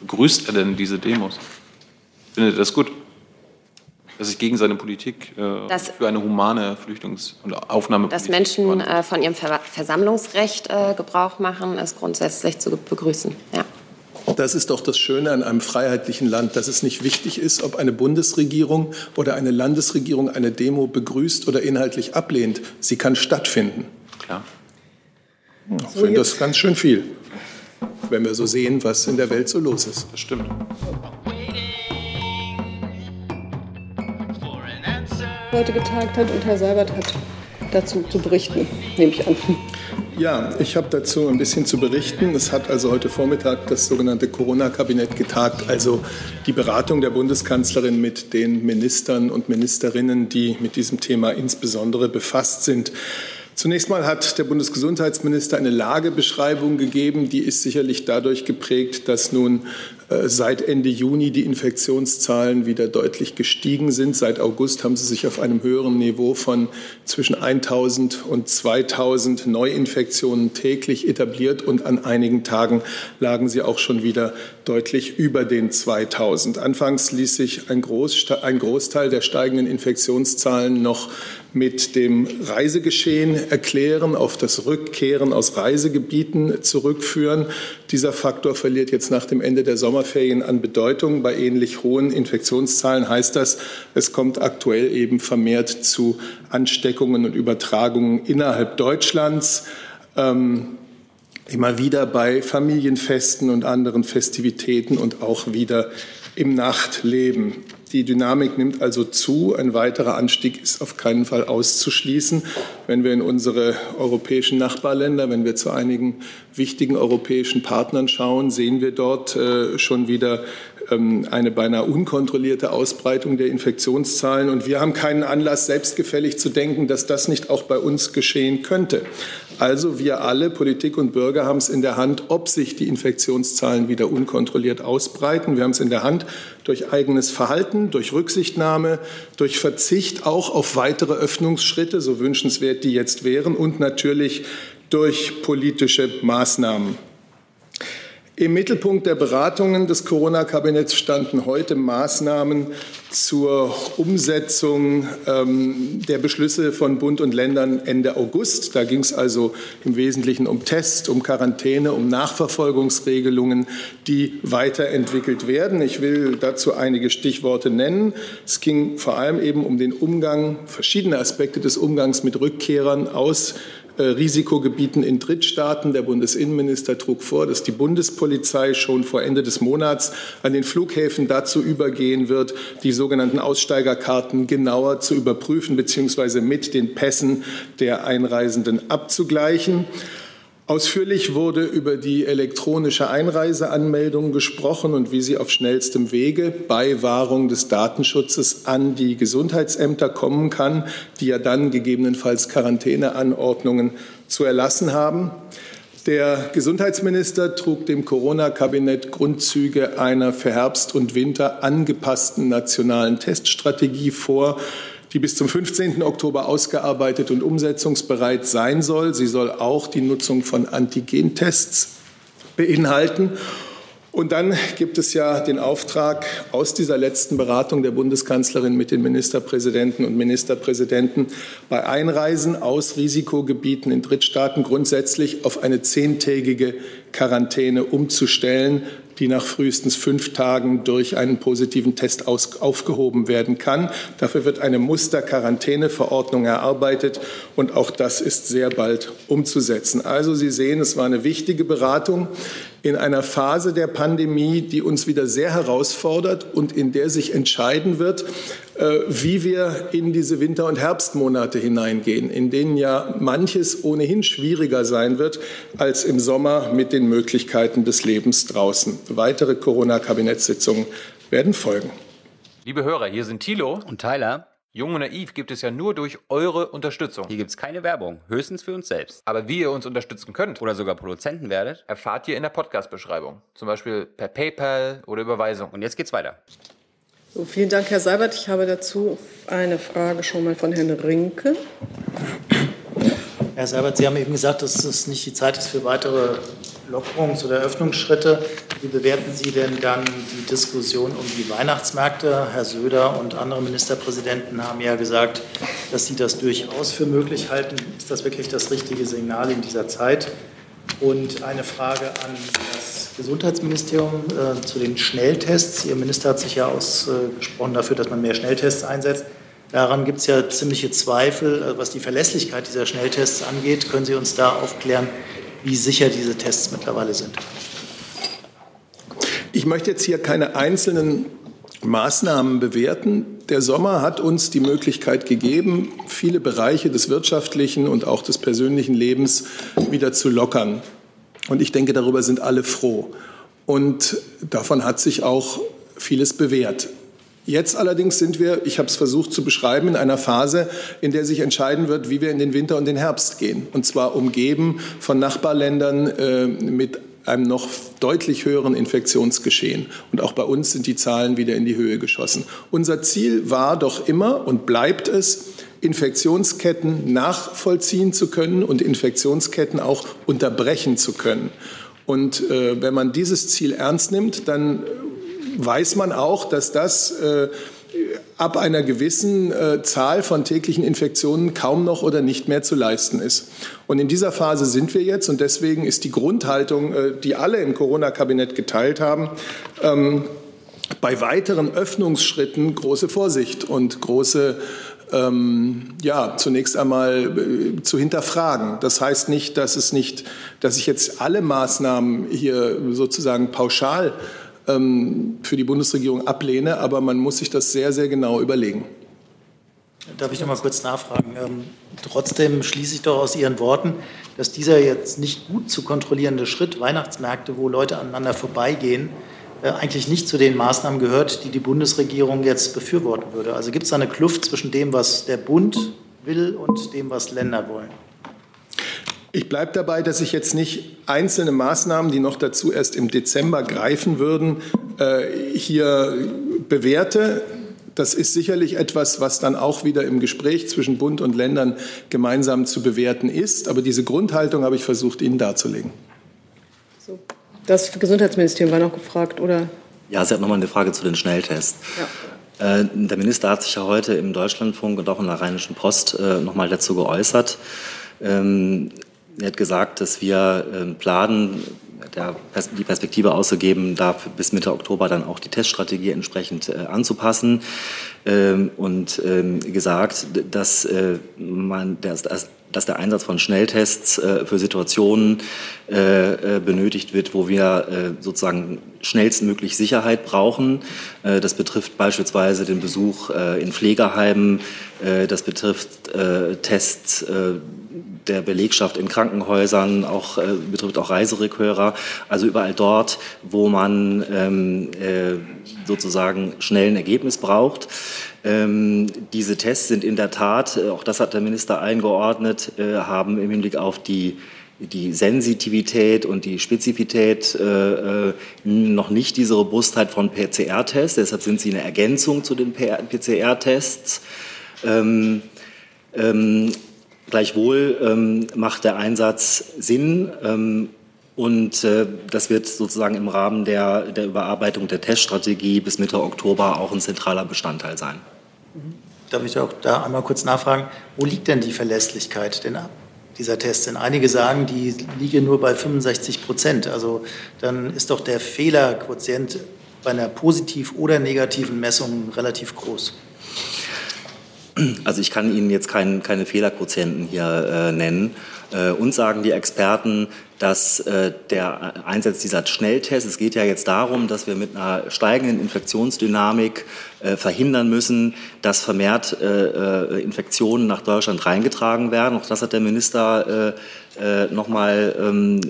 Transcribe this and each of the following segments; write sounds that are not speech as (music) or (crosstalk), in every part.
begrüßt er denn diese Demos? Findet er das gut? Dass sich gegen seine Politik äh, Das- für eine humane Flüchtungs- und Aufnahmepolitik Dass Menschen äh, von ihrem Ver Versammlungsrecht äh, Gebrauch machen, ist grundsätzlich zu begrüßen. Ja. Das ist doch das Schöne an einem freiheitlichen Land, dass es nicht wichtig ist, ob eine Bundesregierung oder eine Landesregierung eine Demo begrüßt oder inhaltlich ablehnt. Sie kann stattfinden. Klar. Ich finde das ganz schön viel, wenn wir so sehen, was in der Welt so los ist. Das stimmt. heute getagt hat und Herr Seibert hat dazu zu berichten, nehme ich an. Ja, ich habe dazu ein bisschen zu berichten. Es hat also heute Vormittag das sogenannte Corona-Kabinett getagt, also die Beratung der Bundeskanzlerin mit den Ministern und Ministerinnen, die mit diesem Thema insbesondere befasst sind. Zunächst mal hat der Bundesgesundheitsminister eine Lagebeschreibung gegeben, die ist sicherlich dadurch geprägt, dass nun äh, seit Ende Juni die Infektionszahlen wieder deutlich gestiegen sind. Seit August haben sie sich auf einem höheren Niveau von zwischen 1000 und 2000 Neuinfektionen täglich etabliert und an einigen Tagen lagen sie auch schon wieder deutlich über den 2000. Anfangs ließ sich ein, Großsta ein Großteil der steigenden Infektionszahlen noch mit dem Reisegeschehen erklären, auf das Rückkehren aus Reisegebieten zurückführen. Dieser Faktor verliert jetzt nach dem Ende der Sommerferien an Bedeutung. Bei ähnlich hohen Infektionszahlen heißt das, es kommt aktuell eben vermehrt zu Ansteckungen und Übertragungen innerhalb Deutschlands. Ähm, immer wieder bei Familienfesten und anderen Festivitäten und auch wieder im Nachtleben. Die Dynamik nimmt also zu. Ein weiterer Anstieg ist auf keinen Fall auszuschließen. Wenn wir in unsere europäischen Nachbarländer, wenn wir zu einigen wichtigen europäischen Partnern schauen, sehen wir dort äh, schon wieder eine beinahe unkontrollierte Ausbreitung der Infektionszahlen. Und wir haben keinen Anlass, selbstgefällig zu denken, dass das nicht auch bei uns geschehen könnte. Also wir alle, Politik und Bürger, haben es in der Hand, ob sich die Infektionszahlen wieder unkontrolliert ausbreiten. Wir haben es in der Hand durch eigenes Verhalten, durch Rücksichtnahme, durch Verzicht auch auf weitere Öffnungsschritte, so wünschenswert die jetzt wären, und natürlich durch politische Maßnahmen. Im Mittelpunkt der Beratungen des Corona-Kabinetts standen heute Maßnahmen zur Umsetzung ähm, der Beschlüsse von Bund und Ländern Ende August. Da ging es also im Wesentlichen um Test, um Quarantäne, um Nachverfolgungsregelungen, die weiterentwickelt werden. Ich will dazu einige Stichworte nennen. Es ging vor allem eben um den Umgang, verschiedene Aspekte des Umgangs mit Rückkehrern aus Risikogebieten in Drittstaaten. Der Bundesinnenminister trug vor, dass die Bundespolizei schon vor Ende des Monats an den Flughäfen dazu übergehen wird, die sogenannten Aussteigerkarten genauer zu überprüfen bzw. mit den Pässen der Einreisenden abzugleichen. Ausführlich wurde über die elektronische Einreiseanmeldung gesprochen und wie sie auf schnellstem Wege bei Wahrung des Datenschutzes an die Gesundheitsämter kommen kann, die ja dann gegebenenfalls Quarantäneanordnungen zu erlassen haben. Der Gesundheitsminister trug dem Corona-Kabinett Grundzüge einer für Herbst und Winter angepassten nationalen Teststrategie vor, die bis zum 15. Oktober ausgearbeitet und umsetzungsbereit sein soll. Sie soll auch die Nutzung von Antigentests beinhalten. Und dann gibt es ja den Auftrag aus dieser letzten Beratung der Bundeskanzlerin mit den Ministerpräsidenten und Ministerpräsidenten bei Einreisen aus Risikogebieten in Drittstaaten grundsätzlich auf eine zehntägige Quarantäne umzustellen, die nach frühestens fünf Tagen durch einen positiven Test aus, aufgehoben werden kann. Dafür wird eine Musterquarantäneverordnung erarbeitet und auch das ist sehr bald umzusetzen. Also Sie sehen, es war eine wichtige Beratung in einer Phase der Pandemie, die uns wieder sehr herausfordert und in der sich entscheiden wird, wie wir in diese Winter- und Herbstmonate hineingehen, in denen ja manches ohnehin schwieriger sein wird als im Sommer mit den Möglichkeiten des Lebens draußen. Weitere Corona-Kabinettssitzungen werden folgen. Liebe Hörer, hier sind Thilo. Und Tyler, Jung und Naiv gibt es ja nur durch eure Unterstützung. hier gibt's keine Werbung, höchstens für uns selbst. Aber wie ihr uns unterstützen könnt, Oder sogar Produzenten werdet. erfahrt ihr in der Podcast-Beschreibung. Zum Beispiel per PayPal oder Überweisung. Und jetzt geht's weiter. Vielen Dank, Herr Seibert. Ich habe dazu eine Frage schon mal von Herrn Rinke. Herr Seibert, Sie haben eben gesagt, dass es nicht die Zeit ist für weitere Lockerungs- oder Öffnungsschritte. Wie bewerten Sie denn dann die Diskussion um die Weihnachtsmärkte? Herr Söder und andere Ministerpräsidenten haben ja gesagt, dass sie das durchaus für möglich halten. Ist das wirklich das richtige Signal in dieser Zeit? Und eine Frage an das Gesundheitsministerium äh, zu den Schnelltests. Ihr Minister hat sich ja ausgesprochen dafür, dass man mehr Schnelltests einsetzt. Daran gibt es ja ziemliche Zweifel, äh, was die Verlässlichkeit dieser Schnelltests angeht. Können Sie uns da aufklären, wie sicher diese Tests mittlerweile sind? Ich möchte jetzt hier keine einzelnen Maßnahmen bewerten. Der Sommer hat uns die Möglichkeit gegeben, viele Bereiche des wirtschaftlichen und auch des persönlichen Lebens wieder zu lockern. Und ich denke, darüber sind alle froh. Und davon hat sich auch vieles bewährt. Jetzt allerdings sind wir, ich habe es versucht zu beschreiben, in einer Phase, in der sich entscheiden wird, wie wir in den Winter und den Herbst gehen. Und zwar umgeben von Nachbarländern äh, mit einem noch deutlich höheren Infektionsgeschehen. Und auch bei uns sind die Zahlen wieder in die Höhe geschossen. Unser Ziel war doch immer und bleibt es, Infektionsketten nachvollziehen zu können und Infektionsketten auch unterbrechen zu können. Und äh, wenn man dieses Ziel ernst nimmt, dann weiß man auch, dass das äh, ab einer gewissen äh, Zahl von täglichen Infektionen kaum noch oder nicht mehr zu leisten ist. Und in dieser Phase sind wir jetzt und deswegen ist die Grundhaltung, äh, die alle im Corona-Kabinett geteilt haben, ähm, bei weiteren Öffnungsschritten große Vorsicht und große ähm, ja, zunächst einmal äh, zu hinterfragen. Das heißt nicht, dass es nicht, dass ich jetzt alle Maßnahmen hier sozusagen pauschal ähm, für die Bundesregierung ablehne, aber man muss sich das sehr, sehr genau überlegen. Darf ich noch mal kurz nachfragen? Ähm, trotzdem schließe ich doch aus Ihren Worten, dass dieser jetzt nicht gut zu kontrollierende Schritt, Weihnachtsmärkte, wo Leute aneinander vorbeigehen, äh, eigentlich nicht zu den Maßnahmen gehört, die die Bundesregierung jetzt befürworten würde. Also gibt es da eine Kluft zwischen dem, was der Bund will und dem, was Länder wollen? Ich bleibe dabei, dass ich jetzt nicht einzelne Maßnahmen, die noch dazu erst im Dezember greifen würden, äh, hier bewerte. Das ist sicherlich etwas, was dann auch wieder im Gespräch zwischen Bund und Ländern gemeinsam zu bewerten ist. Aber diese Grundhaltung habe ich versucht, Ihnen darzulegen. So. Das Gesundheitsministerium war noch gefragt, oder? Ja, Sie hat noch mal eine Frage zu den Schnelltests. Ja. Äh, der Minister hat sich ja heute im Deutschlandfunk und auch in der Rheinischen Post äh, noch mal dazu geäußert. Er hat gesagt, dass wir ähm, planen, die Perspektive auszugeben, da bis Mitte Oktober dann auch die Teststrategie entsprechend äh, anzupassen ähm, und ähm, gesagt, dass äh, man dass, dass der Einsatz von Schnelltests äh, für Situationen äh, benötigt wird, wo wir sozusagen schnellstmöglich Sicherheit brauchen. das betrifft beispielsweise den Besuch in Pflegeheimen, das betrifft Tests der Belegschaft in Krankenhäusern, auch, äh, betrifft auch Reiserückhörer, also überall dort, wo man ähm, äh, sozusagen schnell ein Ergebnis braucht. Ähm, diese Tests sind in der Tat, äh, auch das hat der Minister eingeordnet, äh, haben im Hinblick auf die die Sensitivität und die Spezifität äh, äh noch nicht diese Robustheit von PCR-Tests. Deshalb sind sie eine Ergänzung zu den PCR-Tests. Ähm, ähm, Gleichwohl ähm, macht der Einsatz Sinn. Ähm, und äh, das wird sozusagen im Rahmen der, der Überarbeitung der Teststrategie bis Mitte Oktober auch ein zentraler Bestandteil sein. Darf ich auch da einmal kurz nachfragen, wo liegt denn die Verlässlichkeit dieser Tests? Denn einige sagen, die liege nur bei 65 Prozent. Also dann ist doch der Fehlerquotient bei einer positiv oder negativen Messung relativ groß. Also ich kann Ihnen jetzt kein, keine Fehlerquotienten hier äh, nennen. Äh, uns sagen die Experten, dass äh, der Einsatz dieser Schnelltests, es geht ja jetzt darum, dass wir mit einer steigenden Infektionsdynamik äh, verhindern müssen, dass vermehrt äh, äh, Infektionen nach Deutschland reingetragen werden. Auch das hat der Minister äh, äh, nochmal ähm,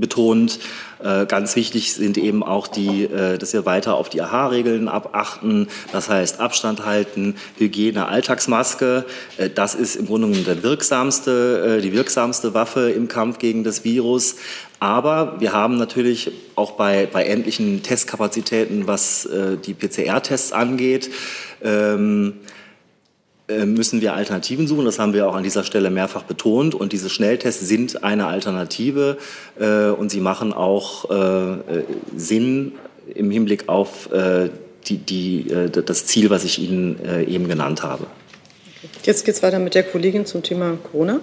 betont. Äh, ganz wichtig sind eben auch die, äh, dass wir weiter auf die AHA-Regeln abachten. Das heißt Abstand halten, Hygiene, Alltagsmaske. Äh, das ist im Grunde genommen der wirksamste, die wirksamste Waffe im Kampf gegen das Virus. Aber wir haben natürlich auch bei, bei endlichen Testkapazitäten, was die PCR-Tests angeht, ähm, äh, müssen wir Alternativen suchen. Das haben wir auch an dieser Stelle mehrfach betont. Und diese Schnelltests sind eine Alternative äh, und sie machen auch äh, Sinn im Hinblick auf äh, die, die, äh, das Ziel, was ich Ihnen äh, eben genannt habe. Jetzt geht es weiter mit der Kollegin zum Thema Corona.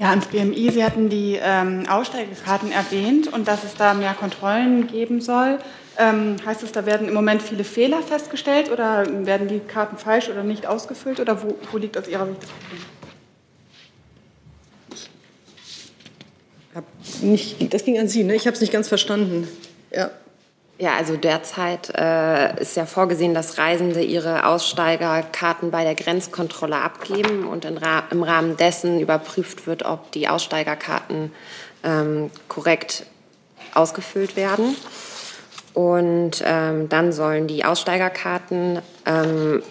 Ja, ans BMI. Sie hatten die ähm, Aussteigekarten erwähnt und dass es da mehr Kontrollen geben soll. Ähm, heißt es, da werden im Moment viele Fehler festgestellt oder werden die Karten falsch oder nicht ausgefüllt oder wo, wo liegt aus Ihrer Sicht das Problem? Nicht, das ging an Sie, ne? Ich habe es nicht ganz verstanden. Ja. Ja, also derzeit äh, ist ja vorgesehen, dass Reisende ihre Aussteigerkarten bei der Grenzkontrolle abgeben und Ra im Rahmen dessen überprüft wird, ob die Aussteigerkarten ähm, korrekt ausgefüllt werden. Und ähm, dann sollen die Aussteigerkarten ähm,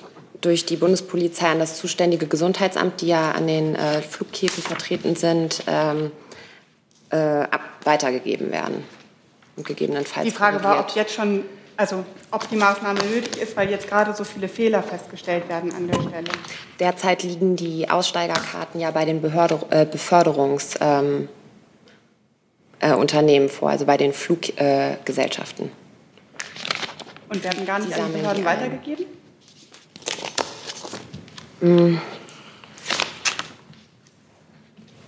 durch die Bundespolizei an das zuständige Gesundheitsamt, die ja an den äh, Flughäfen vertreten sind, ähm, äh, ab weitergegeben werden und gegebenenfalls Die Frage war, ob jetzt schon, also ob die Maßnahme nötig ist, weil jetzt gerade so viele Fehler festgestellt werden an der Stelle. Derzeit liegen die Aussteigerkarten ja bei den Behörde, äh, Beförderungsunternehmen äh, Unternehmen vor, also bei den Fluggesellschaften. Und werden gar nicht an die Behörden weitergegeben?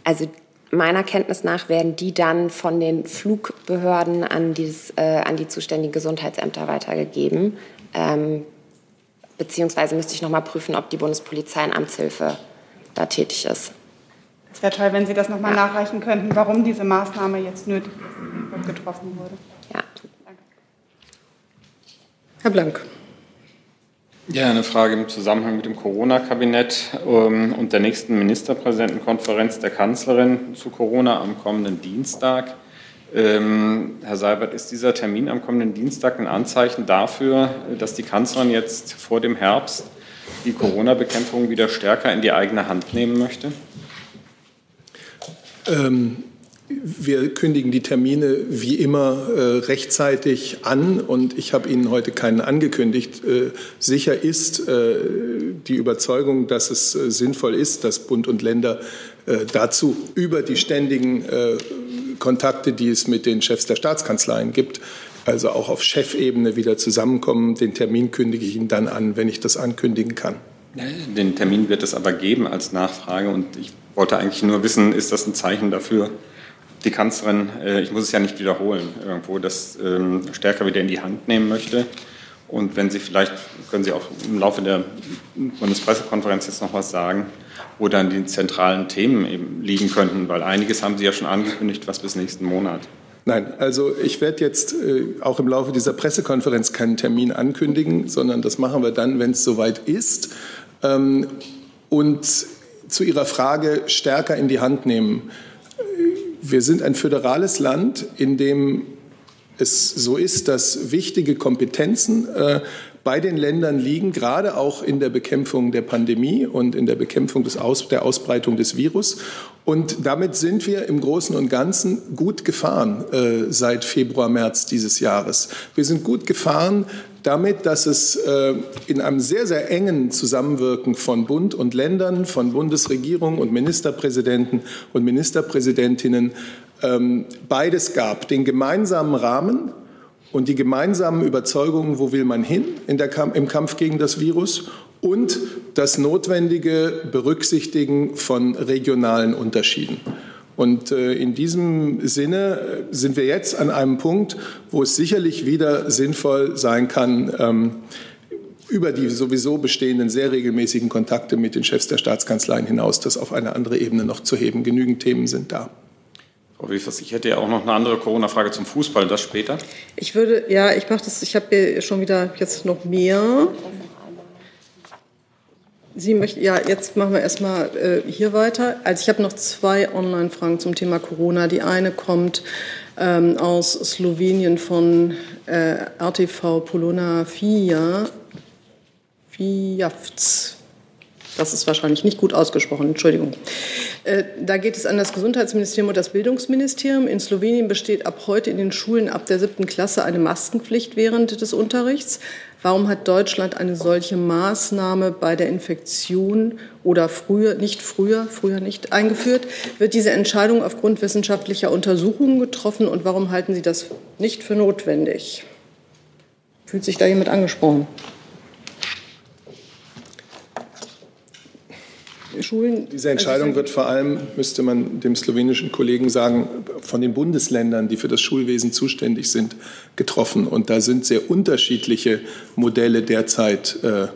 Also meiner Kenntnis nach werden die dann von den Flugbehörden an, dieses, äh, an die zuständigen Gesundheitsämter weitergegeben. Ähm, beziehungsweise müsste ich noch mal prüfen, ob die Bundespolizei in Amtshilfe da tätig ist. Es wäre toll, wenn Sie das nochmal nachreichen könnten, warum diese Maßnahme jetzt nötig ist und getroffen wurde. Herr Blank. Ja, eine Frage im Zusammenhang mit dem Corona-Kabinett ähm, und der nächsten Ministerpräsidentenkonferenz der Kanzlerin zu Corona am kommenden Dienstag. Ähm, Herr Seibert, ist dieser Termin am kommenden Dienstag ein Anzeichen dafür, dass die Kanzlerin jetzt vor dem Herbst die Corona-Bekämpfung wieder stärker in die eigene Hand nehmen möchte? Ähm, wir kündigen die Termine wie immer äh, rechtzeitig an und ich habe Ihnen heute keinen angekündigt. Äh, sicher ist äh, die Überzeugung, dass es äh, sinnvoll ist, dass Bund und Länder äh, dazu über die ständigen äh, Kontakte, die es mit den Chefs der Staatskanzleien gibt, also auch auf Chefebene wieder zusammenkommen. Den Termin kündige ich Ihnen dann an, wenn ich das ankündigen kann. Den Termin wird es aber geben als Nachfrage und ich wollte eigentlich nur wissen, ist das ein Zeichen dafür, die Kanzlerin, äh, ich muss es ja nicht wiederholen, irgendwo das ähm, stärker wieder in die Hand nehmen möchte. Und wenn Sie vielleicht, können Sie auch im Laufe der Bundespressekonferenz jetzt noch was sagen, wo dann die zentralen Themen eben liegen könnten, weil einiges haben Sie ja schon angekündigt, was bis nächsten Monat. Nein, also ich werde jetzt äh, auch im Laufe dieser Pressekonferenz keinen Termin ankündigen, sondern das machen wir dann, wenn es soweit ist. Ähm, und zu Ihrer Frage stärker in die Hand nehmen. Wir sind ein föderales Land, in dem es so ist, dass wichtige Kompetenzen äh, bei den Ländern liegen, gerade auch in der Bekämpfung der Pandemie und in der Bekämpfung des Aus, der Ausbreitung des Virus. Und damit sind wir im Großen und Ganzen gut gefahren äh, seit Februar, März dieses Jahres. Wir sind gut gefahren damit, dass es äh, in einem sehr, sehr engen Zusammenwirken von Bund und Ländern, von Bundesregierung und Ministerpräsidenten und Ministerpräsidentinnen ähm, beides gab. Den gemeinsamen Rahmen und die gemeinsamen Überzeugungen, wo will man hin Kamp im Kampf gegen das Virus und das notwendige Berücksichtigen von regionalen Unterschieden. Und äh, in diesem Sinne äh, sind wir jetzt an einem Punkt, wo es sicherlich wieder sinnvoll sein kann, ähm, über die sowieso bestehenden sehr regelmäßigen Kontakte mit den Chefs der Staatskanzleien hinaus, das auf eine andere Ebene noch zu heben. Genügend Themen sind da. Frau Wefers, ich hätte ja auch noch eine andere Corona-Frage zum Fußball, das später. Ich würde, ja, ich mache das, ich habe hier schon wieder jetzt noch mehr. Sie möchten, ja, jetzt machen wir erstmal äh, hier weiter. Also ich habe noch zwei Online-Fragen zum Thema Corona. Die eine kommt ähm, aus Slowenien von äh, RTV Polona Fija. Fijavc. Das ist wahrscheinlich nicht gut ausgesprochen, Entschuldigung. Äh, da geht es an das Gesundheitsministerium und das Bildungsministerium. In Slowenien besteht ab heute in den Schulen ab der siebten Klasse eine Maskenpflicht während des Unterrichts. Warum hat Deutschland eine solche Maßnahme bei der Infektion oder früher, nicht früher, früher nicht eingeführt? Wird diese Entscheidung aufgrund wissenschaftlicher Untersuchungen getroffen und warum halten Sie das nicht für notwendig? Fühlt sich da jemand angesprochen? Schulen. Diese Entscheidung also wird vor allem, müsste man dem slowenischen Kollegen sagen, von den Bundesländern, die für das Schulwesen zuständig sind, getroffen. Und da sind sehr unterschiedliche Modelle derzeit äh,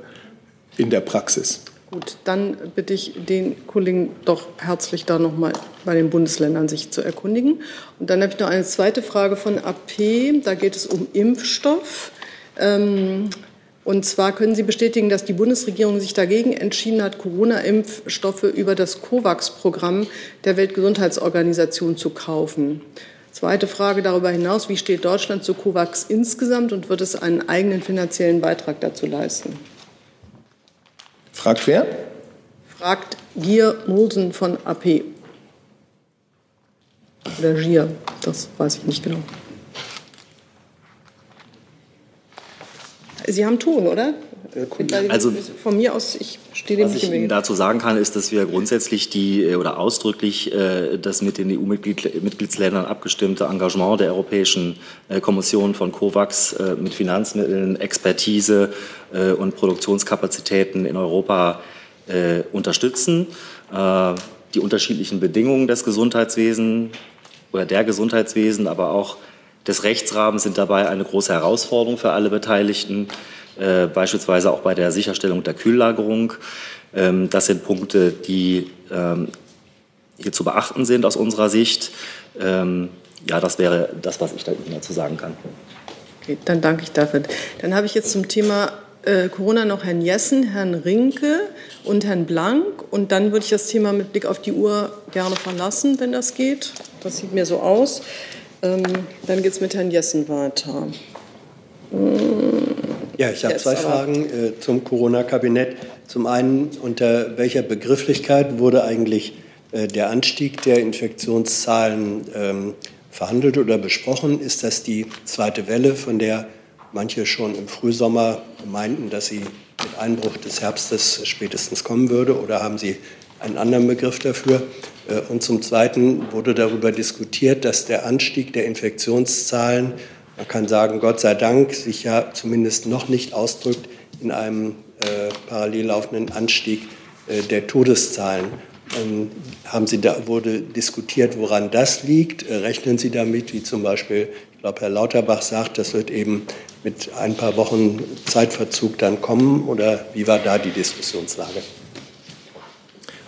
in der Praxis. Gut, dann bitte ich den Kollegen doch herzlich da noch mal bei den Bundesländern sich zu erkundigen. Und dann habe ich noch eine zweite Frage von AP. Da geht es um Impfstoff. Ähm, und zwar können Sie bestätigen, dass die Bundesregierung sich dagegen entschieden hat, Corona-Impfstoffe über das COVAX-Programm der Weltgesundheitsorganisation zu kaufen. Zweite Frage darüber hinaus, wie steht Deutschland zu COVAX insgesamt und wird es einen eigenen finanziellen Beitrag dazu leisten? Fragt wer? Fragt Gier Molsen von AP. Oder Gier, das weiß ich nicht genau. Sie haben Ton, oder? Also von mir aus, ich stehe dem was nicht ich im Weg. Ihnen dazu sagen kann, ist, dass wir grundsätzlich die äh, oder ausdrücklich äh, das mit den EU-Mitgliedsländern abgestimmte Engagement der Europäischen äh, Kommission von COVAX mit Finanzmitteln, Expertise und Produktionskapazitäten in Europa unterstützen. Die unterschiedlichen Bedingungen des Gesundheitswesens oder der Gesundheitswesen, aber auch des Rechtsrahmens sind dabei eine große Herausforderung für alle Beteiligten, äh, beispielsweise auch bei der Sicherstellung der Kühllagerung. Ähm, das sind Punkte, die ähm, hier zu beachten sind aus unserer Sicht. Ähm, ja, das wäre das, was ich da Ihnen dazu sagen kann. Okay, dann danke ich dafür. Dann habe ich jetzt zum Thema äh, Corona noch Herrn Jessen, Herrn Rinke und Herrn Blank. Und dann würde ich das Thema mit Blick auf die Uhr gerne verlassen, wenn das geht. Das sieht mir so aus. Ähm, dann geht es mit Herrn Jessen weiter. Ja, ich habe zwei Fragen äh, zum Corona-Kabinett. Zum einen, unter welcher Begrifflichkeit wurde eigentlich äh, der Anstieg der Infektionszahlen ähm, verhandelt oder besprochen? Ist das die zweite Welle, von der manche schon im Frühsommer meinten, dass sie mit Einbruch des Herbstes spätestens kommen würde? Oder haben Sie einen anderen Begriff dafür? Äh, und zum Zweiten wurde darüber diskutiert, dass der Anstieg der Infektionszahlen, man kann sagen, Gott sei Dank, sich ja zumindest noch nicht ausdrückt in einem äh, parallel laufenden Anstieg äh, der Todeszahlen. Ähm, haben Sie da, wurde diskutiert, woran das liegt? Äh, rechnen Sie damit, wie zum Beispiel, ich glaube, Herr Lauterbach sagt, das wird eben mit ein paar Wochen Zeitverzug dann kommen? Oder wie war da die Diskussionslage?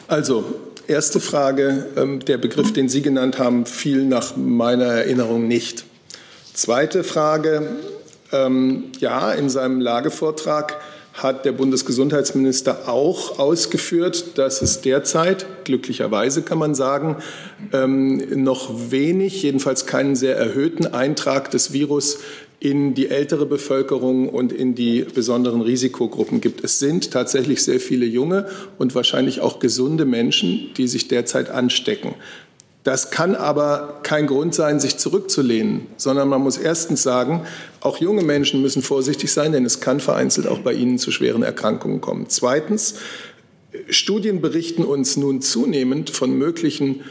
Also, erste Frage, ähm, der Begriff, den Sie genannt haben, fiel nach meiner Erinnerung nicht. Zweite Frage, ähm, ja, in seinem Lagevortrag hat der Bundesgesundheitsminister auch ausgeführt, dass es derzeit, glücklicherweise kann man sagen, ähm, noch wenig, jedenfalls keinen sehr erhöhten Eintrag des Virus in die ältere Bevölkerung und in die besonderen Risikogruppen gibt. Es sind tatsächlich sehr viele junge und wahrscheinlich auch gesunde Menschen, die sich derzeit anstecken. Das kann aber kein Grund sein, sich zurückzulehnen, sondern man muss erstens sagen, auch junge Menschen müssen vorsichtig sein, denn es kann vereinzelt auch bei ihnen zu schweren Erkrankungen kommen. Zweitens, Studien berichten uns nun zunehmend von möglichen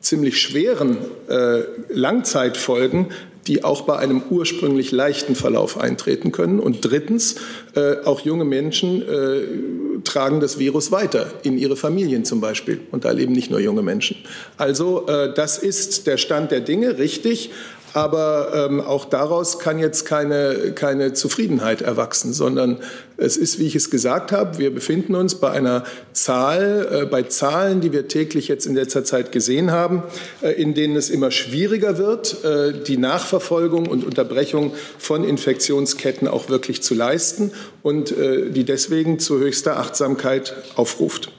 ziemlich schweren äh, Langzeitfolgen die auch bei einem ursprünglich leichten Verlauf eintreten können. Und drittens, äh, auch junge Menschen äh, tragen das Virus weiter in ihre Familien zum Beispiel. Und da leben nicht nur junge Menschen. Also äh, das ist der Stand der Dinge, richtig. Aber ähm, auch daraus kann jetzt keine, keine Zufriedenheit erwachsen, sondern es ist, wie ich es gesagt habe, wir befinden uns bei einer Zahl, äh, bei Zahlen, die wir täglich jetzt in letzter Zeit gesehen haben, äh, in denen es immer schwieriger wird, äh, die Nachverfolgung und Unterbrechung von Infektionsketten auch wirklich zu leisten und äh, die deswegen zu höchster Achtsamkeit aufruft.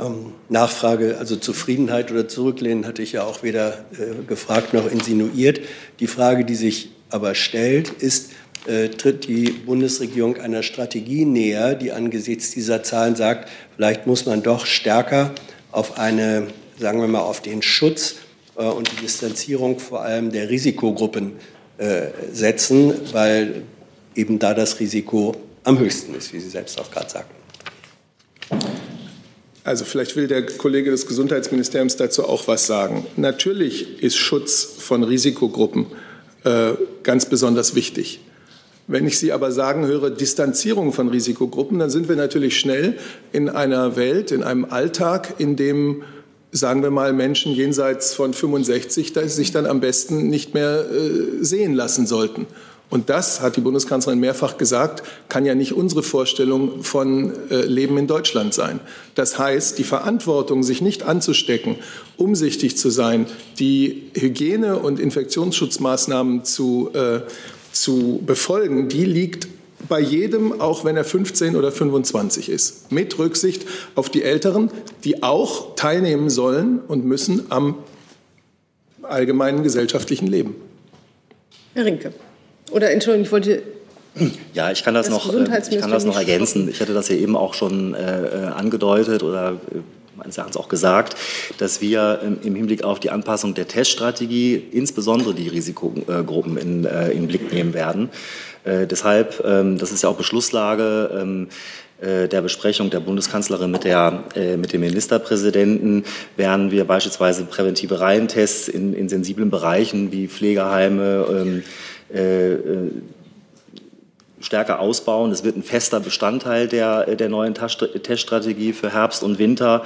Ähm, Nachfrage, also Zufriedenheit oder Zurücklehnen, hatte ich ja auch weder äh, gefragt noch insinuiert. Die Frage, die sich aber stellt, ist, äh, tritt die Bundesregierung einer Strategie näher, die angesichts dieser Zahlen sagt, vielleicht muss man doch stärker auf eine, sagen wir mal, auf den Schutz äh, und die Distanzierung vor allem der Risikogruppen äh, setzen, weil eben da das Risiko am höchsten ist, wie Sie selbst auch gerade sagten. Also vielleicht will der Kollege des Gesundheitsministeriums dazu auch was sagen. Natürlich ist Schutz von Risikogruppen äh, ganz besonders wichtig. Wenn ich Sie aber sagen höre, Distanzierung von Risikogruppen, dann sind wir natürlich schnell in einer Welt, in einem Alltag, in dem, sagen wir mal, Menschen jenseits von 65 sich dann am besten nicht mehr äh, sehen lassen sollten. Und das, hat die Bundeskanzlerin mehrfach gesagt, kann ja nicht unsere Vorstellung von äh, Leben in Deutschland sein. Das heißt, die Verantwortung, sich nicht anzustecken, umsichtig zu sein, die Hygiene- und Infektionsschutzmaßnahmen zu, äh, zu befolgen, die liegt bei jedem, auch wenn er 15 oder 25 ist, mit Rücksicht auf die Älteren, die auch teilnehmen sollen und müssen am allgemeinen gesellschaftlichen Leben. Herr Rinke. Oder Entschuldigung, ich wollte. Ja, ich kann das, Das noch, äh, ich kann das noch ergänzen. Ich hatte das ja eben auch schon äh, äh, angedeutet oder äh, meines Erachtens auch gesagt, dass wir ähm, im Hinblick auf die Anpassung der Teststrategie insbesondere die Risikogruppen in, äh, in den Blick nehmen werden. Äh, deshalb, ähm, das ist ja auch Beschlusslage, ähm, äh, der Besprechung der Bundeskanzlerin mit, der, äh, mit dem Ministerpräsidenten werden wir beispielsweise präventive Reihentests in, in sensiblen Bereichen wie Pflegeheime, ähm, äh, äh, stärker ausbauen. Das wird ein fester Bestandteil der, der neuen Teststrategie für Herbst und Winter.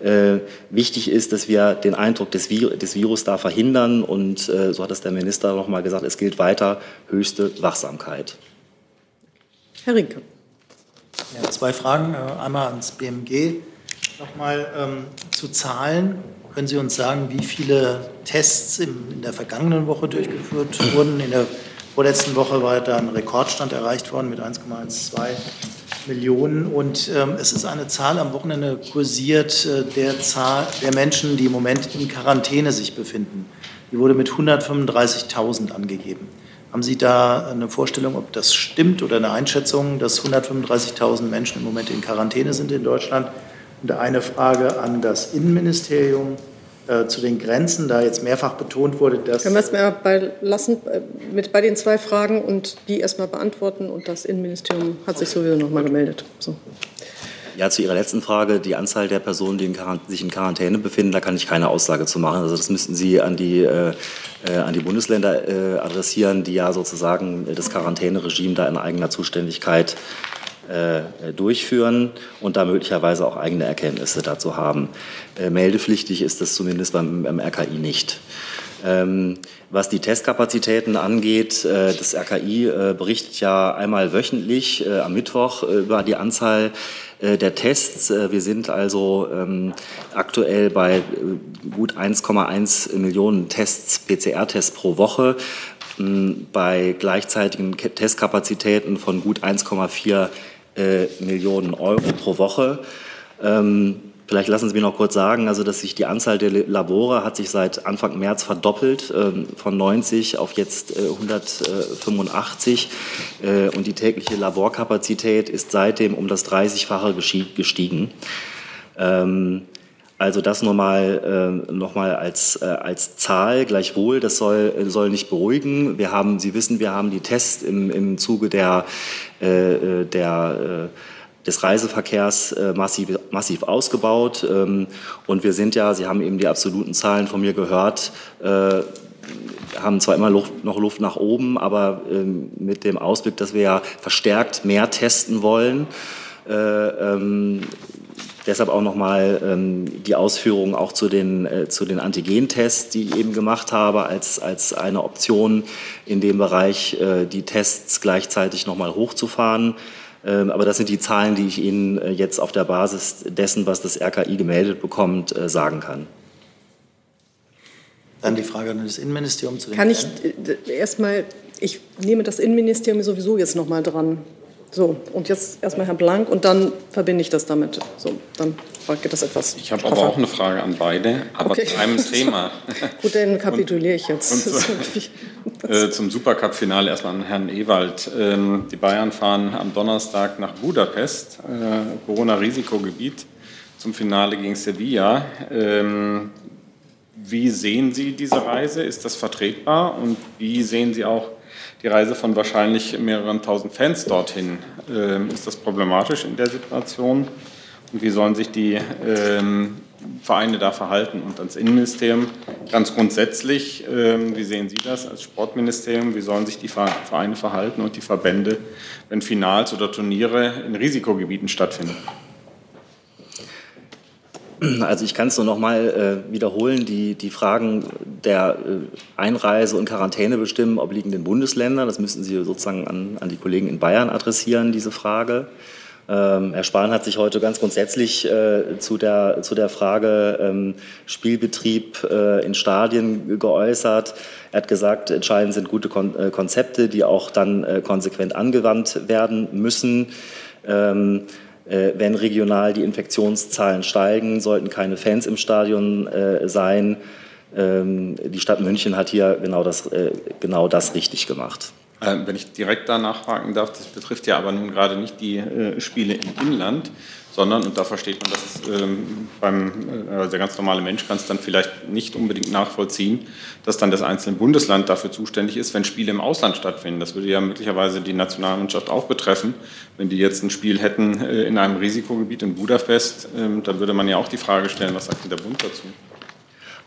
Äh, wichtig ist, dass wir den Eindruck des, Vir des Virus da verhindern. Und äh, so hat es der Minister noch mal gesagt, es gilt weiter höchste Wachsamkeit. Herr Rinke. Ja, zwei Fragen. Äh, Einmal ans BMG. Nochmal ähm, zu Zahlen. Können Sie uns sagen, wie viele Tests in der vergangenen Woche durchgeführt wurden? In der vorletzten Woche war da ein Rekordstand erreicht worden mit 1,12 Millionen. Und ähm, es ist eine Zahl am Wochenende kursiert äh, der Zahl der Menschen, die im Moment in Quarantäne sich befinden. Die wurde mit 135.000 angegeben. Haben Sie da eine Vorstellung, ob das stimmt oder eine Einschätzung, dass 135.000 Menschen im Moment in Quarantäne sind in Deutschland? Und eine Frage an das Innenministerium äh, zu den Grenzen, da jetzt mehrfach betont wurde, dass. Können wir es mal bei lassen, äh, mit bei den zwei Fragen und die erstmal beantworten? Und das Innenministerium hat sich sowieso noch mal gemeldet. So. Ja, zu Ihrer letzten Frage, die Anzahl der Personen, die in sich in Quarantäne befinden, da kann ich keine Aussage zu machen. Also das müssten Sie an die, äh, äh, an die Bundesländer äh, adressieren, die ja sozusagen das Quarantäneregime da in eigener Zuständigkeit äh, durchführen und da möglicherweise auch eigene Erkenntnisse dazu haben. Äh, meldepflichtig ist das zumindest beim, RKI nicht. Ähm, was die Testkapazitäten angeht, äh, das RKI äh, berichtet ja einmal wöchentlich äh, am Mittwoch äh, über die Anzahl äh, der Tests. Wir sind also ähm, aktuell bei gut 1,1 Millionen Tests, PCR-Tests pro Woche, bei gleichzeitigen Testkapazitäten von gut 1,4 äh, Millionen Euro pro Woche. Ähm, vielleicht lassen Sie mich noch kurz sagen, also dass sich die Anzahl der Labore hat sich seit Anfang März verdoppelt, ähm, von 90 auf jetzt äh, 185 äh, und die tägliche Laborkapazität ist seitdem um das 30-fache gestiegen. Also das nochmal äh, noch als, äh, als Zahl. Gleichwohl, das soll, soll nicht beruhigen. Wir haben, Sie wissen, wir haben die Tests im, im Zuge der, äh, der äh, des Reiseverkehrs äh, massiv, massiv ausgebaut. Ähm, und wir sind ja, Sie haben eben die absoluten Zahlen von mir gehört, äh, haben zwar immer Luft, noch Luft nach oben, aber ähm, mit dem Ausblick, dass wir ja verstärkt mehr testen wollen. Äh, ähm, Deshalb auch nochmal ähm, die Ausführungen auch zu den, äh, zu den Antigentests, die ich eben gemacht habe, als, als eine Option in dem Bereich, äh, die Tests gleichzeitig nochmal hochzufahren. Ähm, aber das sind die Zahlen, die ich Ihnen äh, jetzt auf der Basis dessen, was das RKI gemeldet bekommt, äh, sagen kann. Dann die Frage an das Innenministerium zu den Kann ich äh, erstmal, ich nehme das Innenministerium sowieso jetzt nochmal dran. So, und jetzt erstmal Herr Blank und dann verbinde ich das damit. So, dann geht das etwas. Ich habe aber auch eine Frage an beide, aber Okay. zu einem (laughs) Thema. Gut, dann kapituliere ich jetzt. und- (laughs) (laughs) Äh, zum Supercup-Finale erstmal an Herrn Ewald. Ähm, die Bayern fahren am Donnerstag nach Budapest, äh, Corona-Risikogebiet, zum Finale gegen Sevilla. Ähm, wie sehen Sie diese Reise? Ist das vertretbar? Und wie sehen Sie auch die Reise von wahrscheinlich mehreren tausend Fans dorthin? Ähm, ist das problematisch in der Situation? Und wie sollen sich die ähm, Vereine da verhalten? Und ans Innenministerium ganz grundsätzlich, ähm, wie sehen Sie das als Sportministerium? Wie sollen sich die Ver- Vereine verhalten und die Verbände, wenn Finals oder Turniere in Risikogebieten stattfinden? Also ich kann es nur noch mal äh, wiederholen. Die, die Fragen der äh, Einreise und Quarantäne bestimmen obliegen den Bundesländern. Das müssen Sie sozusagen an, an die Kollegen in Bayern adressieren, diese Frage. Ähm, Herr Spahn hat sich heute ganz grundsätzlich äh, zu, der, zu der Frage ähm, Spielbetrieb äh, in Stadien geäußert. Er hat gesagt, entscheidend sind gute Kon äh, Konzepte, die auch dann äh, konsequent angewandt werden müssen. Ähm, äh, wenn regional die Infektionszahlen steigen, sollten keine Fans im Stadion äh, sein. Ähm, die Stadt München hat hier genau das, äh, genau das richtig gemacht. Ähm, Wenn ich direkt da nachfragen darf, das betrifft ja aber nun gerade nicht die äh, Spiele im Inland, sondern, und da versteht man, dass es, ähm, beim, äh, also der ganz normale Mensch kann es dann vielleicht nicht unbedingt nachvollziehen, dass dann das einzelne Bundesland dafür zuständig ist, wenn Spiele im Ausland stattfinden. Das würde ja möglicherweise die Nationalmannschaft auch betreffen. Wenn die jetzt ein Spiel hätten äh, in einem Risikogebiet in Budapest, ähm, dann würde man ja auch die Frage stellen, was sagt denn der Bund dazu?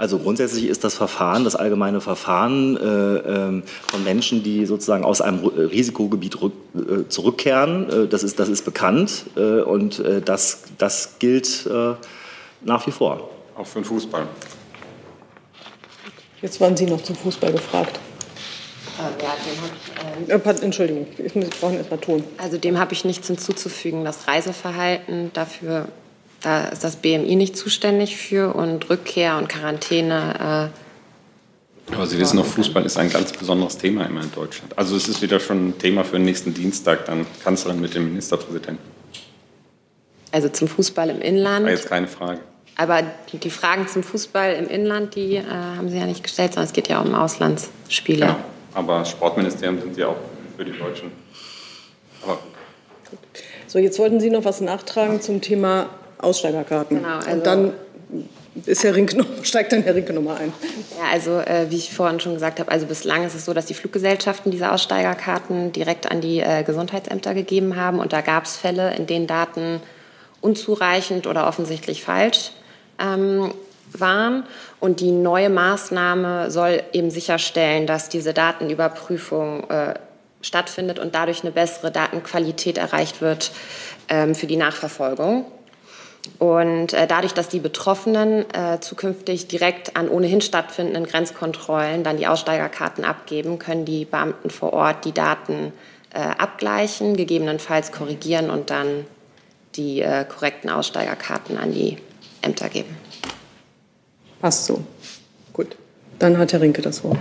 Also grundsätzlich ist das Verfahren, das allgemeine Verfahren äh, ähm, von Menschen, die sozusagen aus einem Ru- Risikogebiet rück, äh, zurückkehren, äh, das, ist, das ist bekannt äh, und äh, das, das gilt äh, nach wie vor. Auch für den Fußball. Jetzt waren Sie noch zum Fußball gefragt. Äh, ja, dem hab ich, ähm, Äh, Entschuldigung, ich muss- brauche erst mal Ton. Also dem habe ich nichts hinzuzufügen. Das Reiseverhalten, dafür, da ist das BMI nicht zuständig für und Rückkehr und Quarantäne. Aber Sie wissen doch, Fußball ist ein ganz besonderes Thema immer in Deutschland. Also es ist wieder schon ein Thema für den nächsten Dienstag, dann Kanzlerin mit dem Ministerpräsidenten. Äh, also zum Fußball im Inland. War jetzt keine Frage. Aber die Fragen zum Fußball im Inland, die äh, haben Sie ja nicht gestellt, sondern es geht ja um Auslandsspiele. Ja, aber Sportministerium sind Sie auch für die Deutschen. Aber So, jetzt wollten Sie noch was nachtragen zum Thema Aussteigerkarten. Genau, also- Und dann ist Herr Rinke (laughs) steigt dann Herr Rinke nochmal ein. Ja, also äh, wie ich vorhin schon gesagt habe, also bislang ist es so, dass die Fluggesellschaften diese Aussteigerkarten direkt an die äh, Gesundheitsämter gegeben haben. Und da gab es Fälle, in denen Daten unzureichend oder offensichtlich falsch ähm, waren. Und die neue Maßnahme soll eben sicherstellen, dass diese Datenüberprüfung äh, stattfindet und dadurch eine bessere Datenqualität erreicht wird ähm, für die Nachverfolgung. Und äh, dadurch, dass die Betroffenen äh, zukünftig direkt an ohnehin stattfindenden Grenzkontrollen dann die Aussteigerkarten abgeben, können die Beamten vor Ort die Daten äh, abgleichen, gegebenenfalls korrigieren und dann die äh, korrekten Aussteigerkarten an die Ämter geben. Passt so. Gut. Dann hat Herr Rinke das Wort.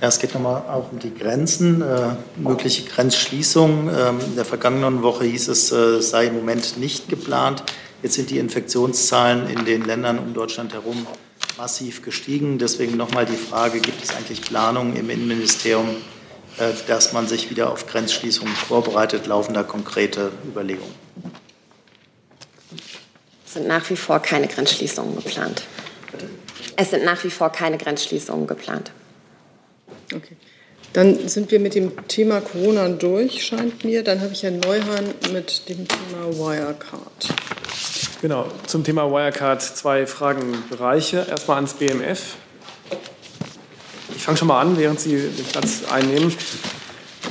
Ja, es geht nochmal auch um die Grenzen, äh, mögliche Grenzschließungen. Ähm, in der vergangenen Woche hieß es, äh, es sei im Moment nicht geplant. Jetzt sind die Infektionszahlen in den Ländern um Deutschland herum massiv gestiegen. Deswegen nochmal die Frage, gibt es eigentlich Planungen im Innenministerium, äh, dass man sich wieder auf Grenzschließungen vorbereitet? Laufen da konkrete Überlegungen? Es sind nach wie vor keine Grenzschließungen geplant. Es sind nach wie vor keine Grenzschließungen geplant. Okay. Dann sind wir mit dem Thema Corona durch, scheint mir. Dann habe ich Herrn Neuhan mit dem Thema Wirecard. Genau, zum Thema Wirecard zwei Fragenbereiche. Erstmal ans BMF. Ich fange schon mal an, während Sie den Platz einnehmen.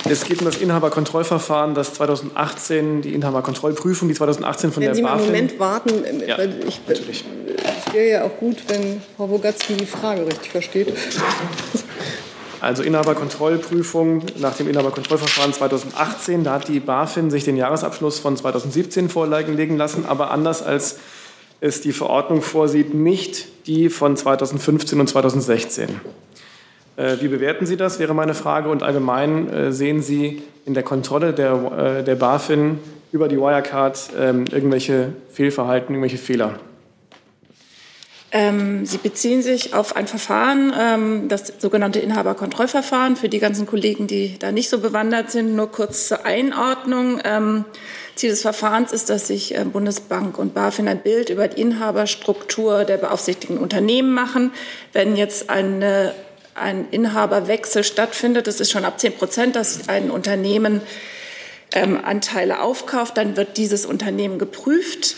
Es geht um das Inhaberkontrollverfahren, das 2018, die Inhaberkontrollprüfung, die 2018 von Wenn der Sie mal einen BaFin. Moment warten, äh, Ja, ich, es wäre ja auch gut, wenn Frau Wogatzki die Frage richtig versteht. Also Inhaberkontrollprüfung nach dem Inhaberkontrollverfahren 2018. Da hat die BaFin sich den Jahresabschluss von 2017 vorlegen legen lassen, aber anders als es die Verordnung vorsieht, nicht die von 2015 und 2016. Äh, Wie bewerten Sie das, wäre meine Frage. Und allgemein äh, sehen Sie in der Kontrolle der, äh, der BaFin über die Wirecard ähm, irgendwelche Fehlverhalten, irgendwelche Fehler? Ähm, Sie beziehen sich auf ein Verfahren, ähm, das sogenannte Inhaberkontrollverfahren. Für die ganzen Kollegen, die da nicht so bewandert sind, nur kurz zur Einordnung. Ähm, Ziel des Verfahrens ist, dass sich äh, Bundesbank und BaFin ein Bild über die Inhaberstruktur der beaufsichtigten Unternehmen machen. Wenn jetzt eine, ein Inhaberwechsel stattfindet, das ist schon ab 10 Prozent, dass ein Unternehmen ähm, Anteile aufkauft, dann wird dieses Unternehmen geprüft